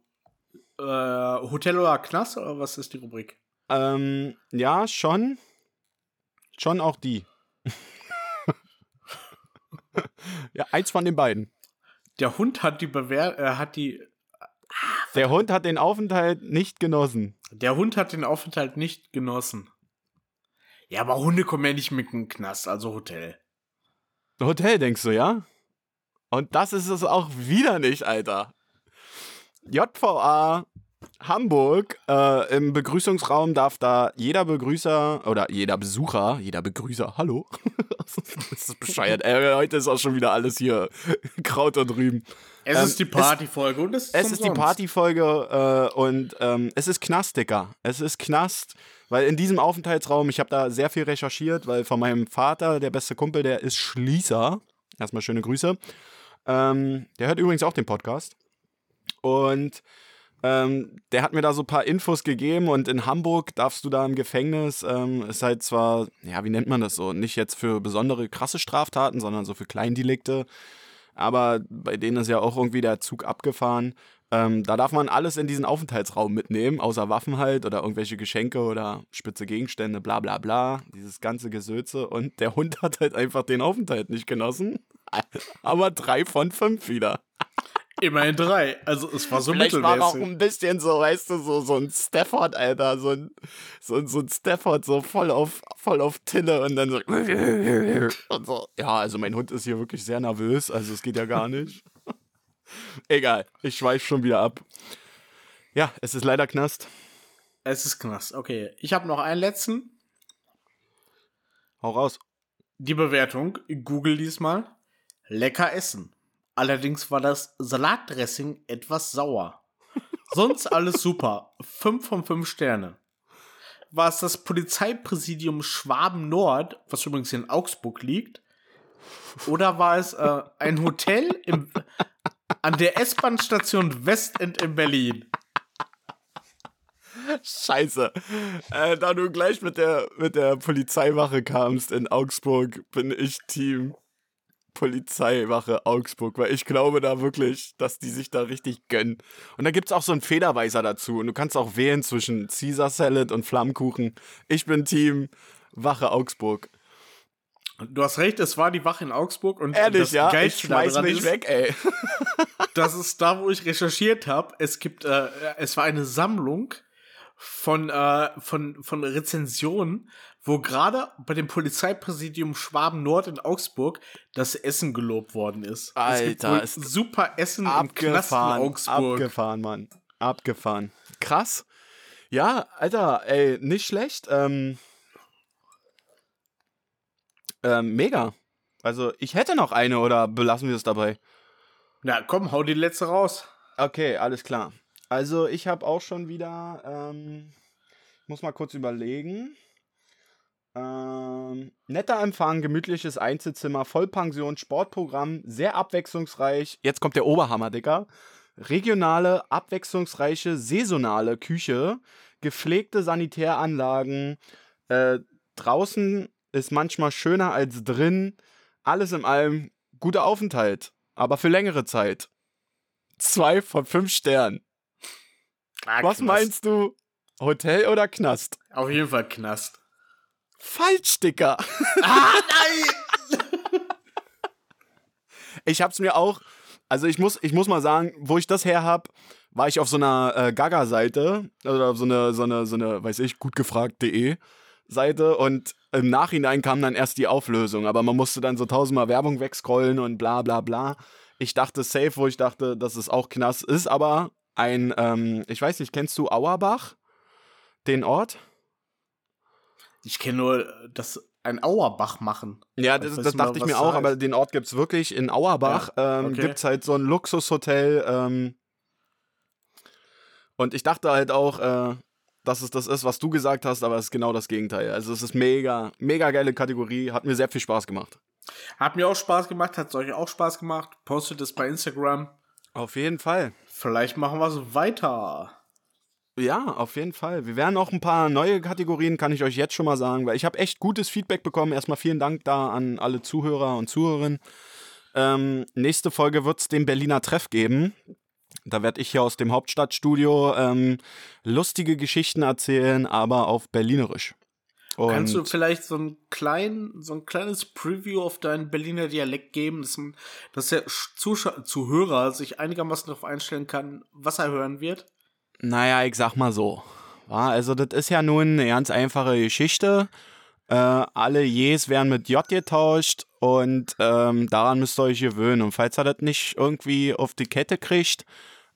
äh, Hotel oder Knast oder was ist die Rubrik? Ähm, ja, schon. Schon auch die. ja, eins von den beiden. Der Hund hat die Bewer äh, hat die Der Hund hat den Aufenthalt nicht genossen. der Hund hat den Aufenthalt nicht genossen. Ja, aber Hunde kommen ja nicht mit den Knast, also Hotel. Hotel, denkst du, ja? Und das ist es auch wieder nicht, Alter. JVA Hamburg, äh, im Begrüßungsraum darf da jeder Begrüßer oder jeder Besucher, jeder Begrüßer, hallo? das ist bescheuert. Ey, heute ist auch schon wieder alles hier Kraut und Rüben. Es Ähm, ist die Partyfolge und es ist Es ist die. Partyfolge äh, und ähm, es ist Knast, Dicker. Es ist Knast, weil in diesem Aufenthaltsraum, ich habe da sehr viel recherchiert, weil von meinem Vater, der beste Kumpel, der ist Schließer. Erstmal schöne Grüße. Ähm, der hört übrigens auch den Podcast. Und ähm, der hat mir da so ein paar Infos gegeben und in Hamburg darfst du da im Gefängnis, ähm, ist halt zwar, ja, wie nennt man das so, nicht jetzt für besondere krasse Straftaten, sondern so für Kleindelikte, aber bei denen ist ja auch irgendwie der Zug abgefahren. Ähm, da darf man alles in diesen Aufenthaltsraum mitnehmen, außer Waffen halt oder irgendwelche Geschenke oder spitze Gegenstände, bla bla bla, dieses ganze Gesöze. Und der Hund hat halt einfach den Aufenthalt nicht genossen, aber drei von fünf wieder. Immerhin drei. Also es war so Vielleicht war auch mittelmäßig. ein bisschen so, weißt du, so, so ein Stafford, Alter, so ein, so, ein- so ein Stafford, so voll auf, voll auf Tille und dann so, und so. Ja, also mein Hund ist hier wirklich sehr nervös, also es geht ja gar nicht. Egal, ich schweife schon wieder ab. Ja, es ist leider Knast. Es ist Knast. Okay, ich habe noch einen letzten. Hau raus. Die Bewertung, Google diesmal. Lecker essen. Allerdings war das Salatdressing etwas sauer. Sonst alles super. 5 von 5 Sterne. War es das Polizeipräsidium Schwaben Nord, was übrigens in Augsburg liegt? Oder war es äh, ein Hotel im, an der S-Bahn-Station Westend in Berlin? Scheiße. Äh, da du gleich mit der, mit der Polizeiwache kamst in Augsburg, bin ich Team Polizeiwache Augsburg, weil ich glaube da wirklich, dass die sich da richtig gönnen. Und da gibt es auch so einen Federweiser dazu. Und du kannst auch wählen zwischen Caesar Salad und Flammkuchen. Ich bin Team Wache Augsburg. Du hast recht, es war die Wache in Augsburg und Ehrlich, das ja? Ich Geilste schmeiß daran mich ist, weg, ey. Das ist da, wo ich recherchiert habe. Es gibt, äh, es war eine Sammlung von, äh, von, von Rezensionen, wo gerade bei dem Polizeipräsidium Schwaben Nord in Augsburg das Essen gelobt worden ist. es Alter, wohl ist super Essen im Knast in Abgefahren, Augsburg. abgefahren, Mann. Abgefahren. Krass. Ja, Alter, ey, nicht schlecht. Ähm, ähm, mega. Also, ich hätte noch eine oder belassen wir es dabei? Ja, komm, hau die letzte raus. Okay, alles klar. Also, ich habe auch schon wieder, ähm, muss mal kurz überlegen. Ähm, netter Empfang, gemütliches Einzelzimmer, Vollpension, Sportprogramm, sehr abwechslungsreich. Jetzt kommt der Oberhammer, Dicker. Regionale, abwechslungsreiche, saisonale Küche, gepflegte Sanitäranlagen. Äh, draußen ist manchmal schöner als drin. Alles in allem guter Aufenthalt, aber für längere Zeit. Zwei von fünf Sternen. Ah, Was Knast. meinst du? Hotel oder Knast? Auf jeden Fall Knast. Falsch, Dicker. Ah, nein! Ich hab's mir auch, also ich muss, ich muss mal sagen, wo ich das her hab, war ich auf so einer äh, Gaga-Seite oder auf so eine, so eine, so eine, weiß ich, gutgefragt.de Seite und im Nachhinein kam dann erst die Auflösung, aber man musste dann so tausendmal Werbung wegscrollen und bla bla bla. Ich dachte safe, wo ich dachte, dass es auch Knast ist, aber ein, ähm, ich weiß nicht, kennst du Auerbach? Den Ort? Ich kenne nur das ein Auerbach machen. Ja, das, das dachte ich mir auch, heißt. aber den Ort gibt's wirklich in Auerbach. ähm, okay. Gibt's halt so ein Luxushotel. Ähm, und ich dachte halt auch, äh, dass es das ist, was du gesagt hast, aber es ist genau das Gegenteil. Also es ist mega, mega geile Kategorie, hat mir sehr viel Spaß gemacht. Hat mir auch Spaß gemacht, hat es euch auch Spaß gemacht. Postet es bei Instagram. Auf jeden Fall. Vielleicht machen wir es weiter. Ja, auf jeden Fall. Wir werden auch ein paar neue Kategorien, kann ich euch jetzt schon mal sagen, weil ich habe echt gutes Feedback bekommen. Erstmal vielen Dank da an alle Zuhörer und Zuhörerinnen. Ähm, nächste Folge wird es den Berliner Treff geben. Da werde ich hier aus dem Hauptstadtstudio ähm, lustige Geschichten erzählen, aber auf Berlinerisch. Und Kannst du vielleicht so ein, klein, so ein kleines Preview auf deinen Berliner Dialekt geben, dass, man, dass der Zuschauer, Zuhörer sich einigermaßen darauf einstellen kann, was er hören wird? Naja, ich sag mal so. Also, das ist ja nun eine ganz einfache Geschichte. Äh, alle Jes werden mit J getauscht und ähm, daran müsst ihr euch gewöhnen. Und falls ihr das nicht irgendwie auf die Kette kriegt,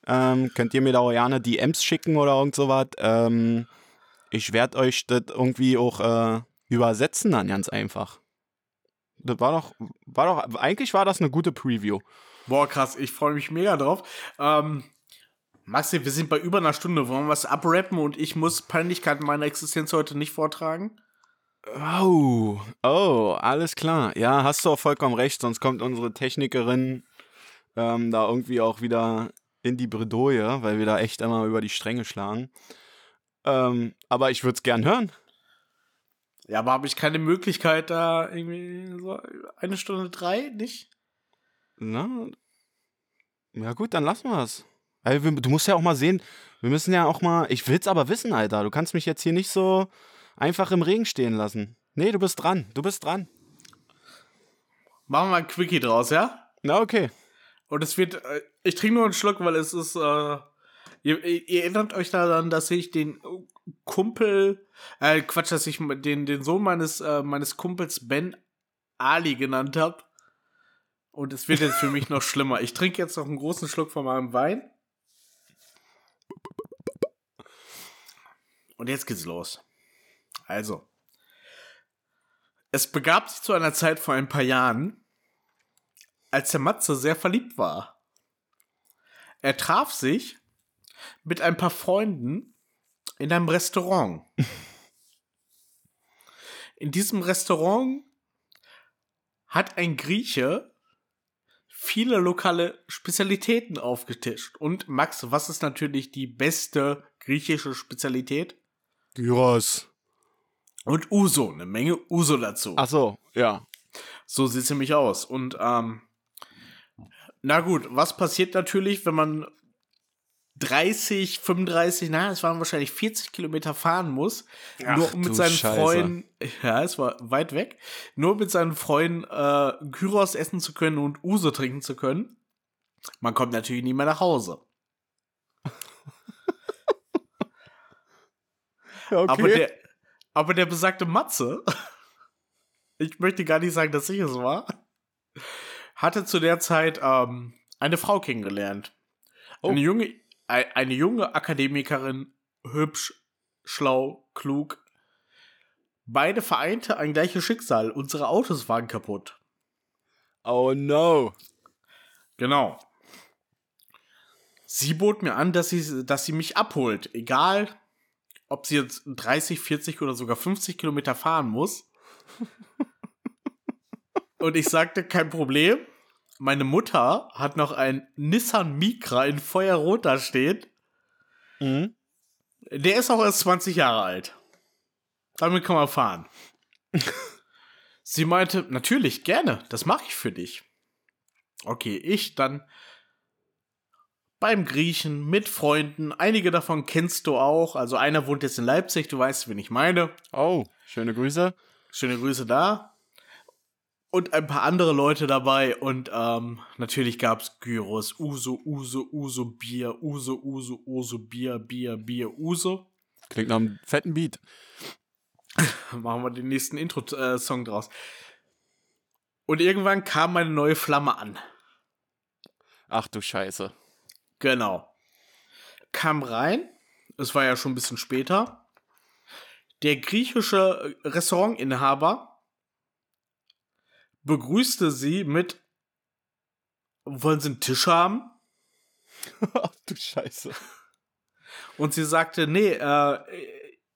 ähm, könnt ihr mir da auch gerne DMs schicken oder irgend sowas. Ähm, ich werde euch das irgendwie auch äh, übersetzen dann ganz einfach. Das war doch, war doch, eigentlich war das eine gute Preview. Boah, krass, ich freue mich mega drauf. Ähm, Maxi, wir sind bei über einer Stunde. Wollen wir was abrappen und ich muss Peinlichkeiten meiner Existenz heute nicht vortragen? Oh, oh, alles klar. Ja, hast du auch vollkommen recht, sonst kommt unsere Technikerin ähm, da irgendwie auch wieder in die Bredouille, weil wir da echt immer über die Stränge schlagen. Ähm, aber ich würde es gern hören. Ja, aber habe ich keine Möglichkeit, da irgendwie so eine Stunde drei, nicht? Na? Ja gut, dann lassen wir es. Du musst ja auch mal sehen, wir müssen ja auch mal, ich will's aber wissen, Alter. Du kannst mich jetzt hier nicht so einfach im Regen stehen lassen. Nee, du bist dran, du bist dran. Machen wir ein Quickie draus, ja? Na okay. Und es wird, äh, ich trinke nur einen Schluck, weil es ist, äh, ihr, ihr erinnert euch daran, dass ich den Kumpel, äh, Quatsch, dass ich den, den Sohn meines, äh, meines Kumpels Ben Ali genannt habe. Und es wird jetzt für mich noch schlimmer. Ich trinke jetzt noch einen großen Schluck von meinem Wein. Und jetzt geht's los. Also. Es begab sich zu einer Zeit vor ein paar Jahren, als der Matze sehr verliebt war. Er traf sich mit ein paar Freunden in einem Restaurant. In diesem Restaurant hat ein Grieche viele lokale Spezialitäten aufgetischt. Und Max, was ist natürlich die beste griechische Spezialität? Gyros. Und Uso, eine Menge Uso dazu. Ach so, ja. So sieht es nämlich aus. Und ähm, na gut, was passiert natürlich, wenn man 30, 35, na, es waren wahrscheinlich 40 Kilometer fahren muss, Ach, nur um mit seinen Scheiße. Freunden, ja, es war weit weg, nur mit seinen Freunden äh, Gyros essen zu können und Uso trinken zu können. Man kommt natürlich nie mehr nach Hause. okay. Aber, der, aber der besagte Matze, ich möchte gar nicht sagen, dass ich es war, hatte zu der Zeit ähm, eine Frau kennengelernt. Oh. Eine, junge, eine junge Akademikerin, hübsch, schlau, klug. Beide vereinte ein gleiches Schicksal. Unsere Autos waren kaputt. oh no. Genau. Sie bot mir an, dass sie, dass sie mich abholt. Egal, ob sie jetzt 30, 40 oder sogar 50 Kilometer fahren muss. Und ich sagte, kein Problem. Meine Mutter hat noch ein Nissan Micra in Feuerrot da stehen. Mhm. Der ist auch erst 20 Jahre alt. Damit kann man fahren. Sie meinte, natürlich, gerne, das mache ich für dich. Okay, ich dann beim Griechen mit Freunden. Einige davon kennst du auch. Also einer wohnt jetzt in Leipzig, du weißt, wen ich meine. Oh, schöne Grüße. Schöne Grüße da. Und ein paar andere Leute dabei. Und ähm, natürlich gab es Gyros, Uso, Uso, Uso, Bier, Uso, Uso, Uso, Bier, Bier, Bier, Uso. Klingt nach einem fetten Beat. Machen wir den nächsten Intro-Song draus. Und irgendwann kam meine neue Flamme an. Ach du Scheiße. Genau. Kam rein. Es war ja schon ein bisschen später. Der griechische äh, Restaurantinhaber begrüßte sie mit Wollen Sie einen Tisch haben? Ach du Scheiße. Und sie sagte, nee, äh,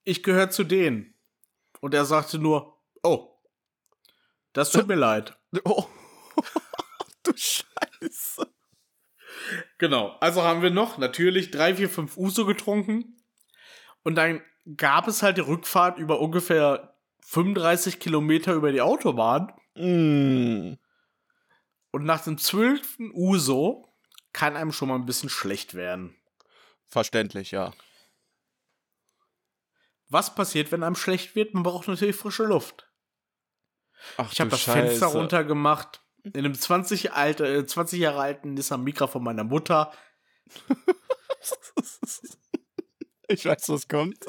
ich gehöre zu denen. Und er sagte nur, oh, das tut mir leid. Oh. du Scheiße. Genau. Also haben wir noch natürlich drei, vier, fünf Uso getrunken. Und dann gab es halt die Rückfahrt über ungefähr 35 Kilometer über die Autobahn. Mm. Und nach dem zwölften Uso kann einem schon mal ein bisschen schlecht werden. Verständlich, ja. Was passiert, wenn einem schlecht wird? Man braucht natürlich frische Luft. Ach Ich habe das Fenster Scheiße. runtergemacht. In einem 20, alte, äh, 20 Jahre alten Nissan Micra von meiner Mutter, Ich weiß, was kommt.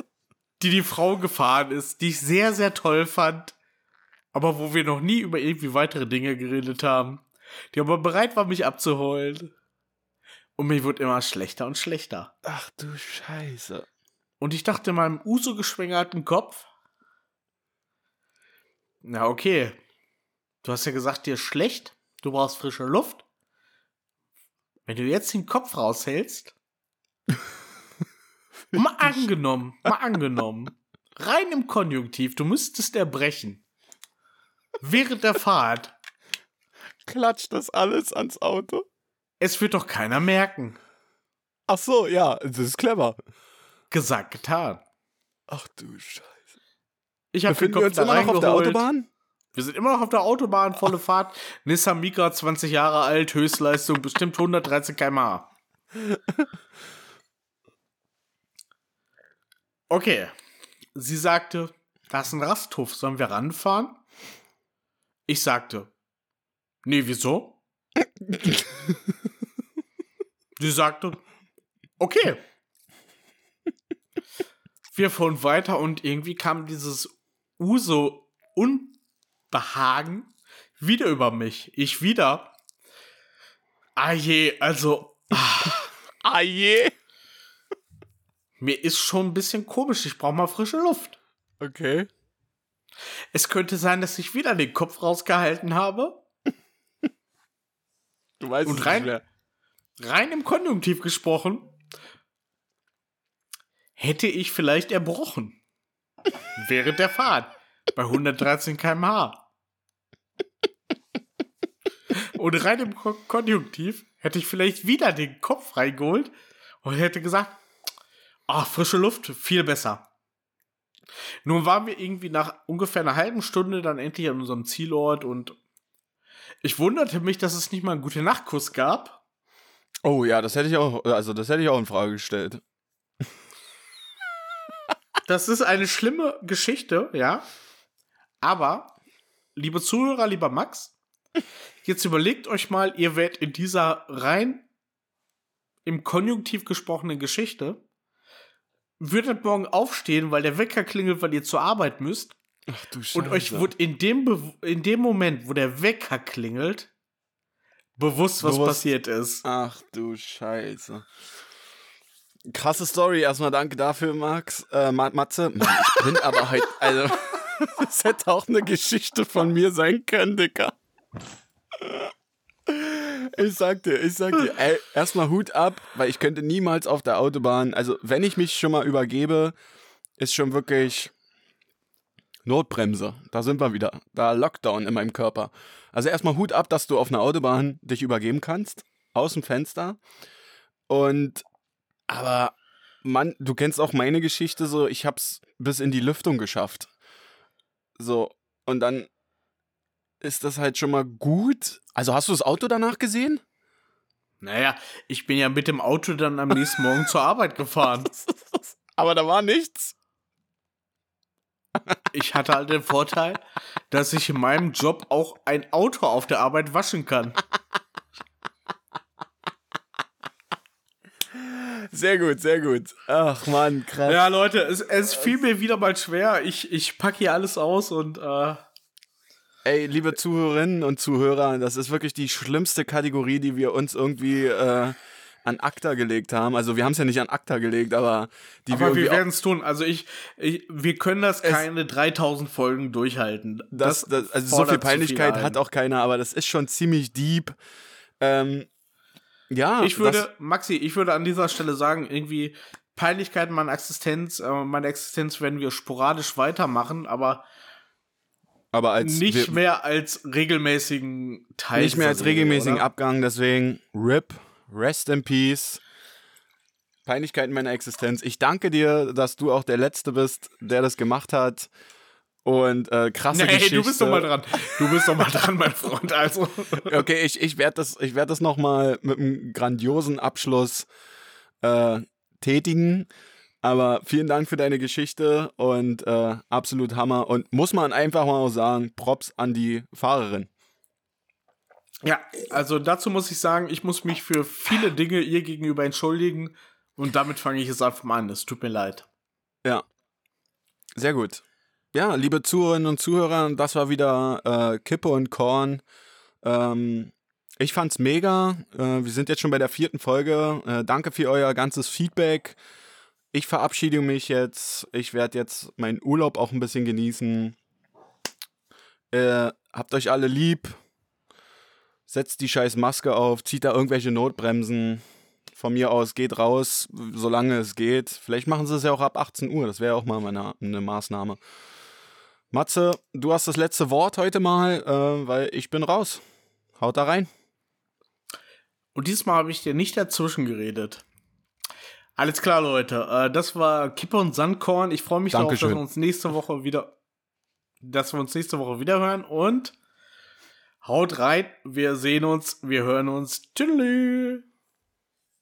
die die Frau gefahren ist, die ich sehr, sehr toll fand, aber wo wir noch nie über irgendwie weitere Dinge geredet haben, die aber bereit war, mich abzuholen. Und mir wurde immer schlechter und schlechter. Ach du Scheiße. Und ich dachte in meinem Uso geschwängerten Kopf, na okay, du hast ja gesagt, dir ist schlecht, du brauchst frische Luft. Wenn du jetzt den Kopf raushältst, mal angenommen, mal angenommen, rein im Konjunktiv, du müsstest erbrechen. Während der Fahrt. Klatscht das alles ans Auto? Es wird doch keiner merken. Ach so, ja, das ist clever. Gesagt, getan. Ach du Scheiße. Ich habe den Befinden wir uns immer noch auf der. Autobahn? Wir sind immer noch auf der Autobahn, volle Fahrt. Nissan Micra, 20 Jahre alt, Höchstleistung bestimmt 113 km/h. Okay. Sie sagte, da ist ein Rasthof, sollen wir ranfahren? Ich sagte, nee, wieso? Die sagte, okay. Wir fuhren weiter und irgendwie kam dieses Uso Unbehagen wieder über mich. Ich wieder. Ah je, also Ah je. mir ist schon ein bisschen komisch. Ich brauche mal frische Luft. Okay. Es könnte sein, dass ich wieder den Kopf rausgehalten habe. Du weißt Und rein- nicht mehr. Rein im Konjunktiv gesprochen, hätte ich vielleicht erbrochen. Während der Fahrt. Bei 113 km/h. Und rein im Ko Konjunktiv hätte ich vielleicht wieder den Kopf reingeholt und hätte gesagt, ach, frische Luft, viel besser. Nun waren wir irgendwie nach ungefähr einer halben Stunde dann endlich an unserem Zielort und ich wunderte mich, dass es nicht mal einen gute Nachtkuss gab. Oh ja, das hätte ich auch, also das hätte ich auch in Frage gestellt. Das ist eine schlimme Geschichte, ja. Aber, liebe Zuhörer, lieber Max, jetzt überlegt euch mal, ihr werdet in dieser rein im Konjunktiv gesprochenen Geschichte, würdet morgen aufstehen, weil der Wecker klingelt, weil ihr zur Arbeit müsst. Ach du Und euch wird in dem, Be in dem Moment, wo der Wecker klingelt, bewusst, was Bewusst. passiert ist. Ach du Scheiße. Krasse Story, erstmal danke dafür, Max. Äh, Ma- Matze. Mann, ich bin aber heute, also, das hätte auch eine Geschichte von mir sein können, Dicker. Ich sag dir, ich sag dir, ey, erstmal Hut ab, weil ich könnte niemals auf der Autobahn, also wenn ich mich schon mal übergebe, ist schon wirklich Notbremse. Da sind wir wieder. Da Lockdown in meinem Körper. Also erstmal Hut ab, dass du auf einer Autobahn dich übergeben kannst. Aus dem Fenster. Und, aber, Mann, du kennst auch meine Geschichte so, ich hab's bis in die Lüftung geschafft. So, und dann ist das halt schon mal gut. Also hast du das Auto danach gesehen? Naja, ich bin ja mit dem Auto dann am nächsten Morgen zur Arbeit gefahren. Aber da war nichts. Ich hatte halt den Vorteil, dass ich in meinem Job auch ein Auto auf der Arbeit waschen kann. Sehr gut, sehr gut. Ach Mann, krass. Ja, Leute, es, es fiel mir wieder mal schwer. Ich, ich packe hier alles aus und äh, Ey, liebe Zuhörerinnen und Zuhörer, das ist wirklich die schlimmste Kategorie, die wir uns irgendwie äh, an ACTA gelegt haben. Also wir haben es ja nicht an ACTA gelegt, aber die wir aber wir irgendwie werden es tun. Also ich, ich, wir können das keine 3000 Folgen durchhalten. das, das, also so viel Peinlichkeit ein. hat auch keiner, aber das ist schon ziemlich deep. Ähm, ja, Ich würde, das, Maxi, ich würde an dieser Stelle sagen, irgendwie Peinlichkeit meiner Existenz, äh, meine Existenz werden wir sporadisch weitermachen, aber aber als nicht mehr als regelmäßigen Teil. nicht mehr als regelmäßigen oder? Abgang, deswegen RIP, Rest in Peace. Peinlichkeiten meiner Existenz. Ich danke dir, dass du auch der Letzte bist, der das gemacht hat. Und äh, krasse Nee, Geschichte. du bist doch mal dran. Du bist doch mal dran, mein Freund. Also. Okay, ich, ich werde das, ich werd das nochmal mit einem grandiosen Abschluss äh, tätigen. Aber vielen Dank für deine Geschichte und äh, absolut Hammer. Und muss man einfach mal auch sagen, Props an die Fahrerin. Ja, also dazu muss ich sagen, ich muss mich für viele Dinge ihr gegenüber entschuldigen. Und damit fange ich es einfach mal an. Es tut mir leid. Ja, sehr gut. Ja, liebe Zuhörerinnen und Zuhörer, das war wieder äh, Kippe und Korn. Ähm, ich fand's mega. Äh, wir sind jetzt schon bei der vierten Folge. Äh, danke für euer ganzes Feedback. Ich verabschiede mich jetzt. Ich werde jetzt meinen Urlaub auch ein bisschen genießen. Äh, habt euch alle lieb. Setzt die scheiß Maske auf. Zieht da irgendwelche Notbremsen. Von mir aus geht raus, solange es geht. Vielleicht machen sie es ja auch ab 18 Uhr. Das wäre auch mal eine, eine Maßnahme. Matze, du hast das letzte Wort heute mal, äh, weil ich bin raus. Haut da rein. Und diesmal habe ich dir nicht dazwischen geredet. Alles klar, Leute. Äh, das war Kippe und Sandkorn. Ich freue mich darauf, dass Dankeschön. wir uns nächste Woche wieder, dass wir uns nächste Woche wieder hören und haut rein. Wir sehen uns, wir hören uns. Tschüss.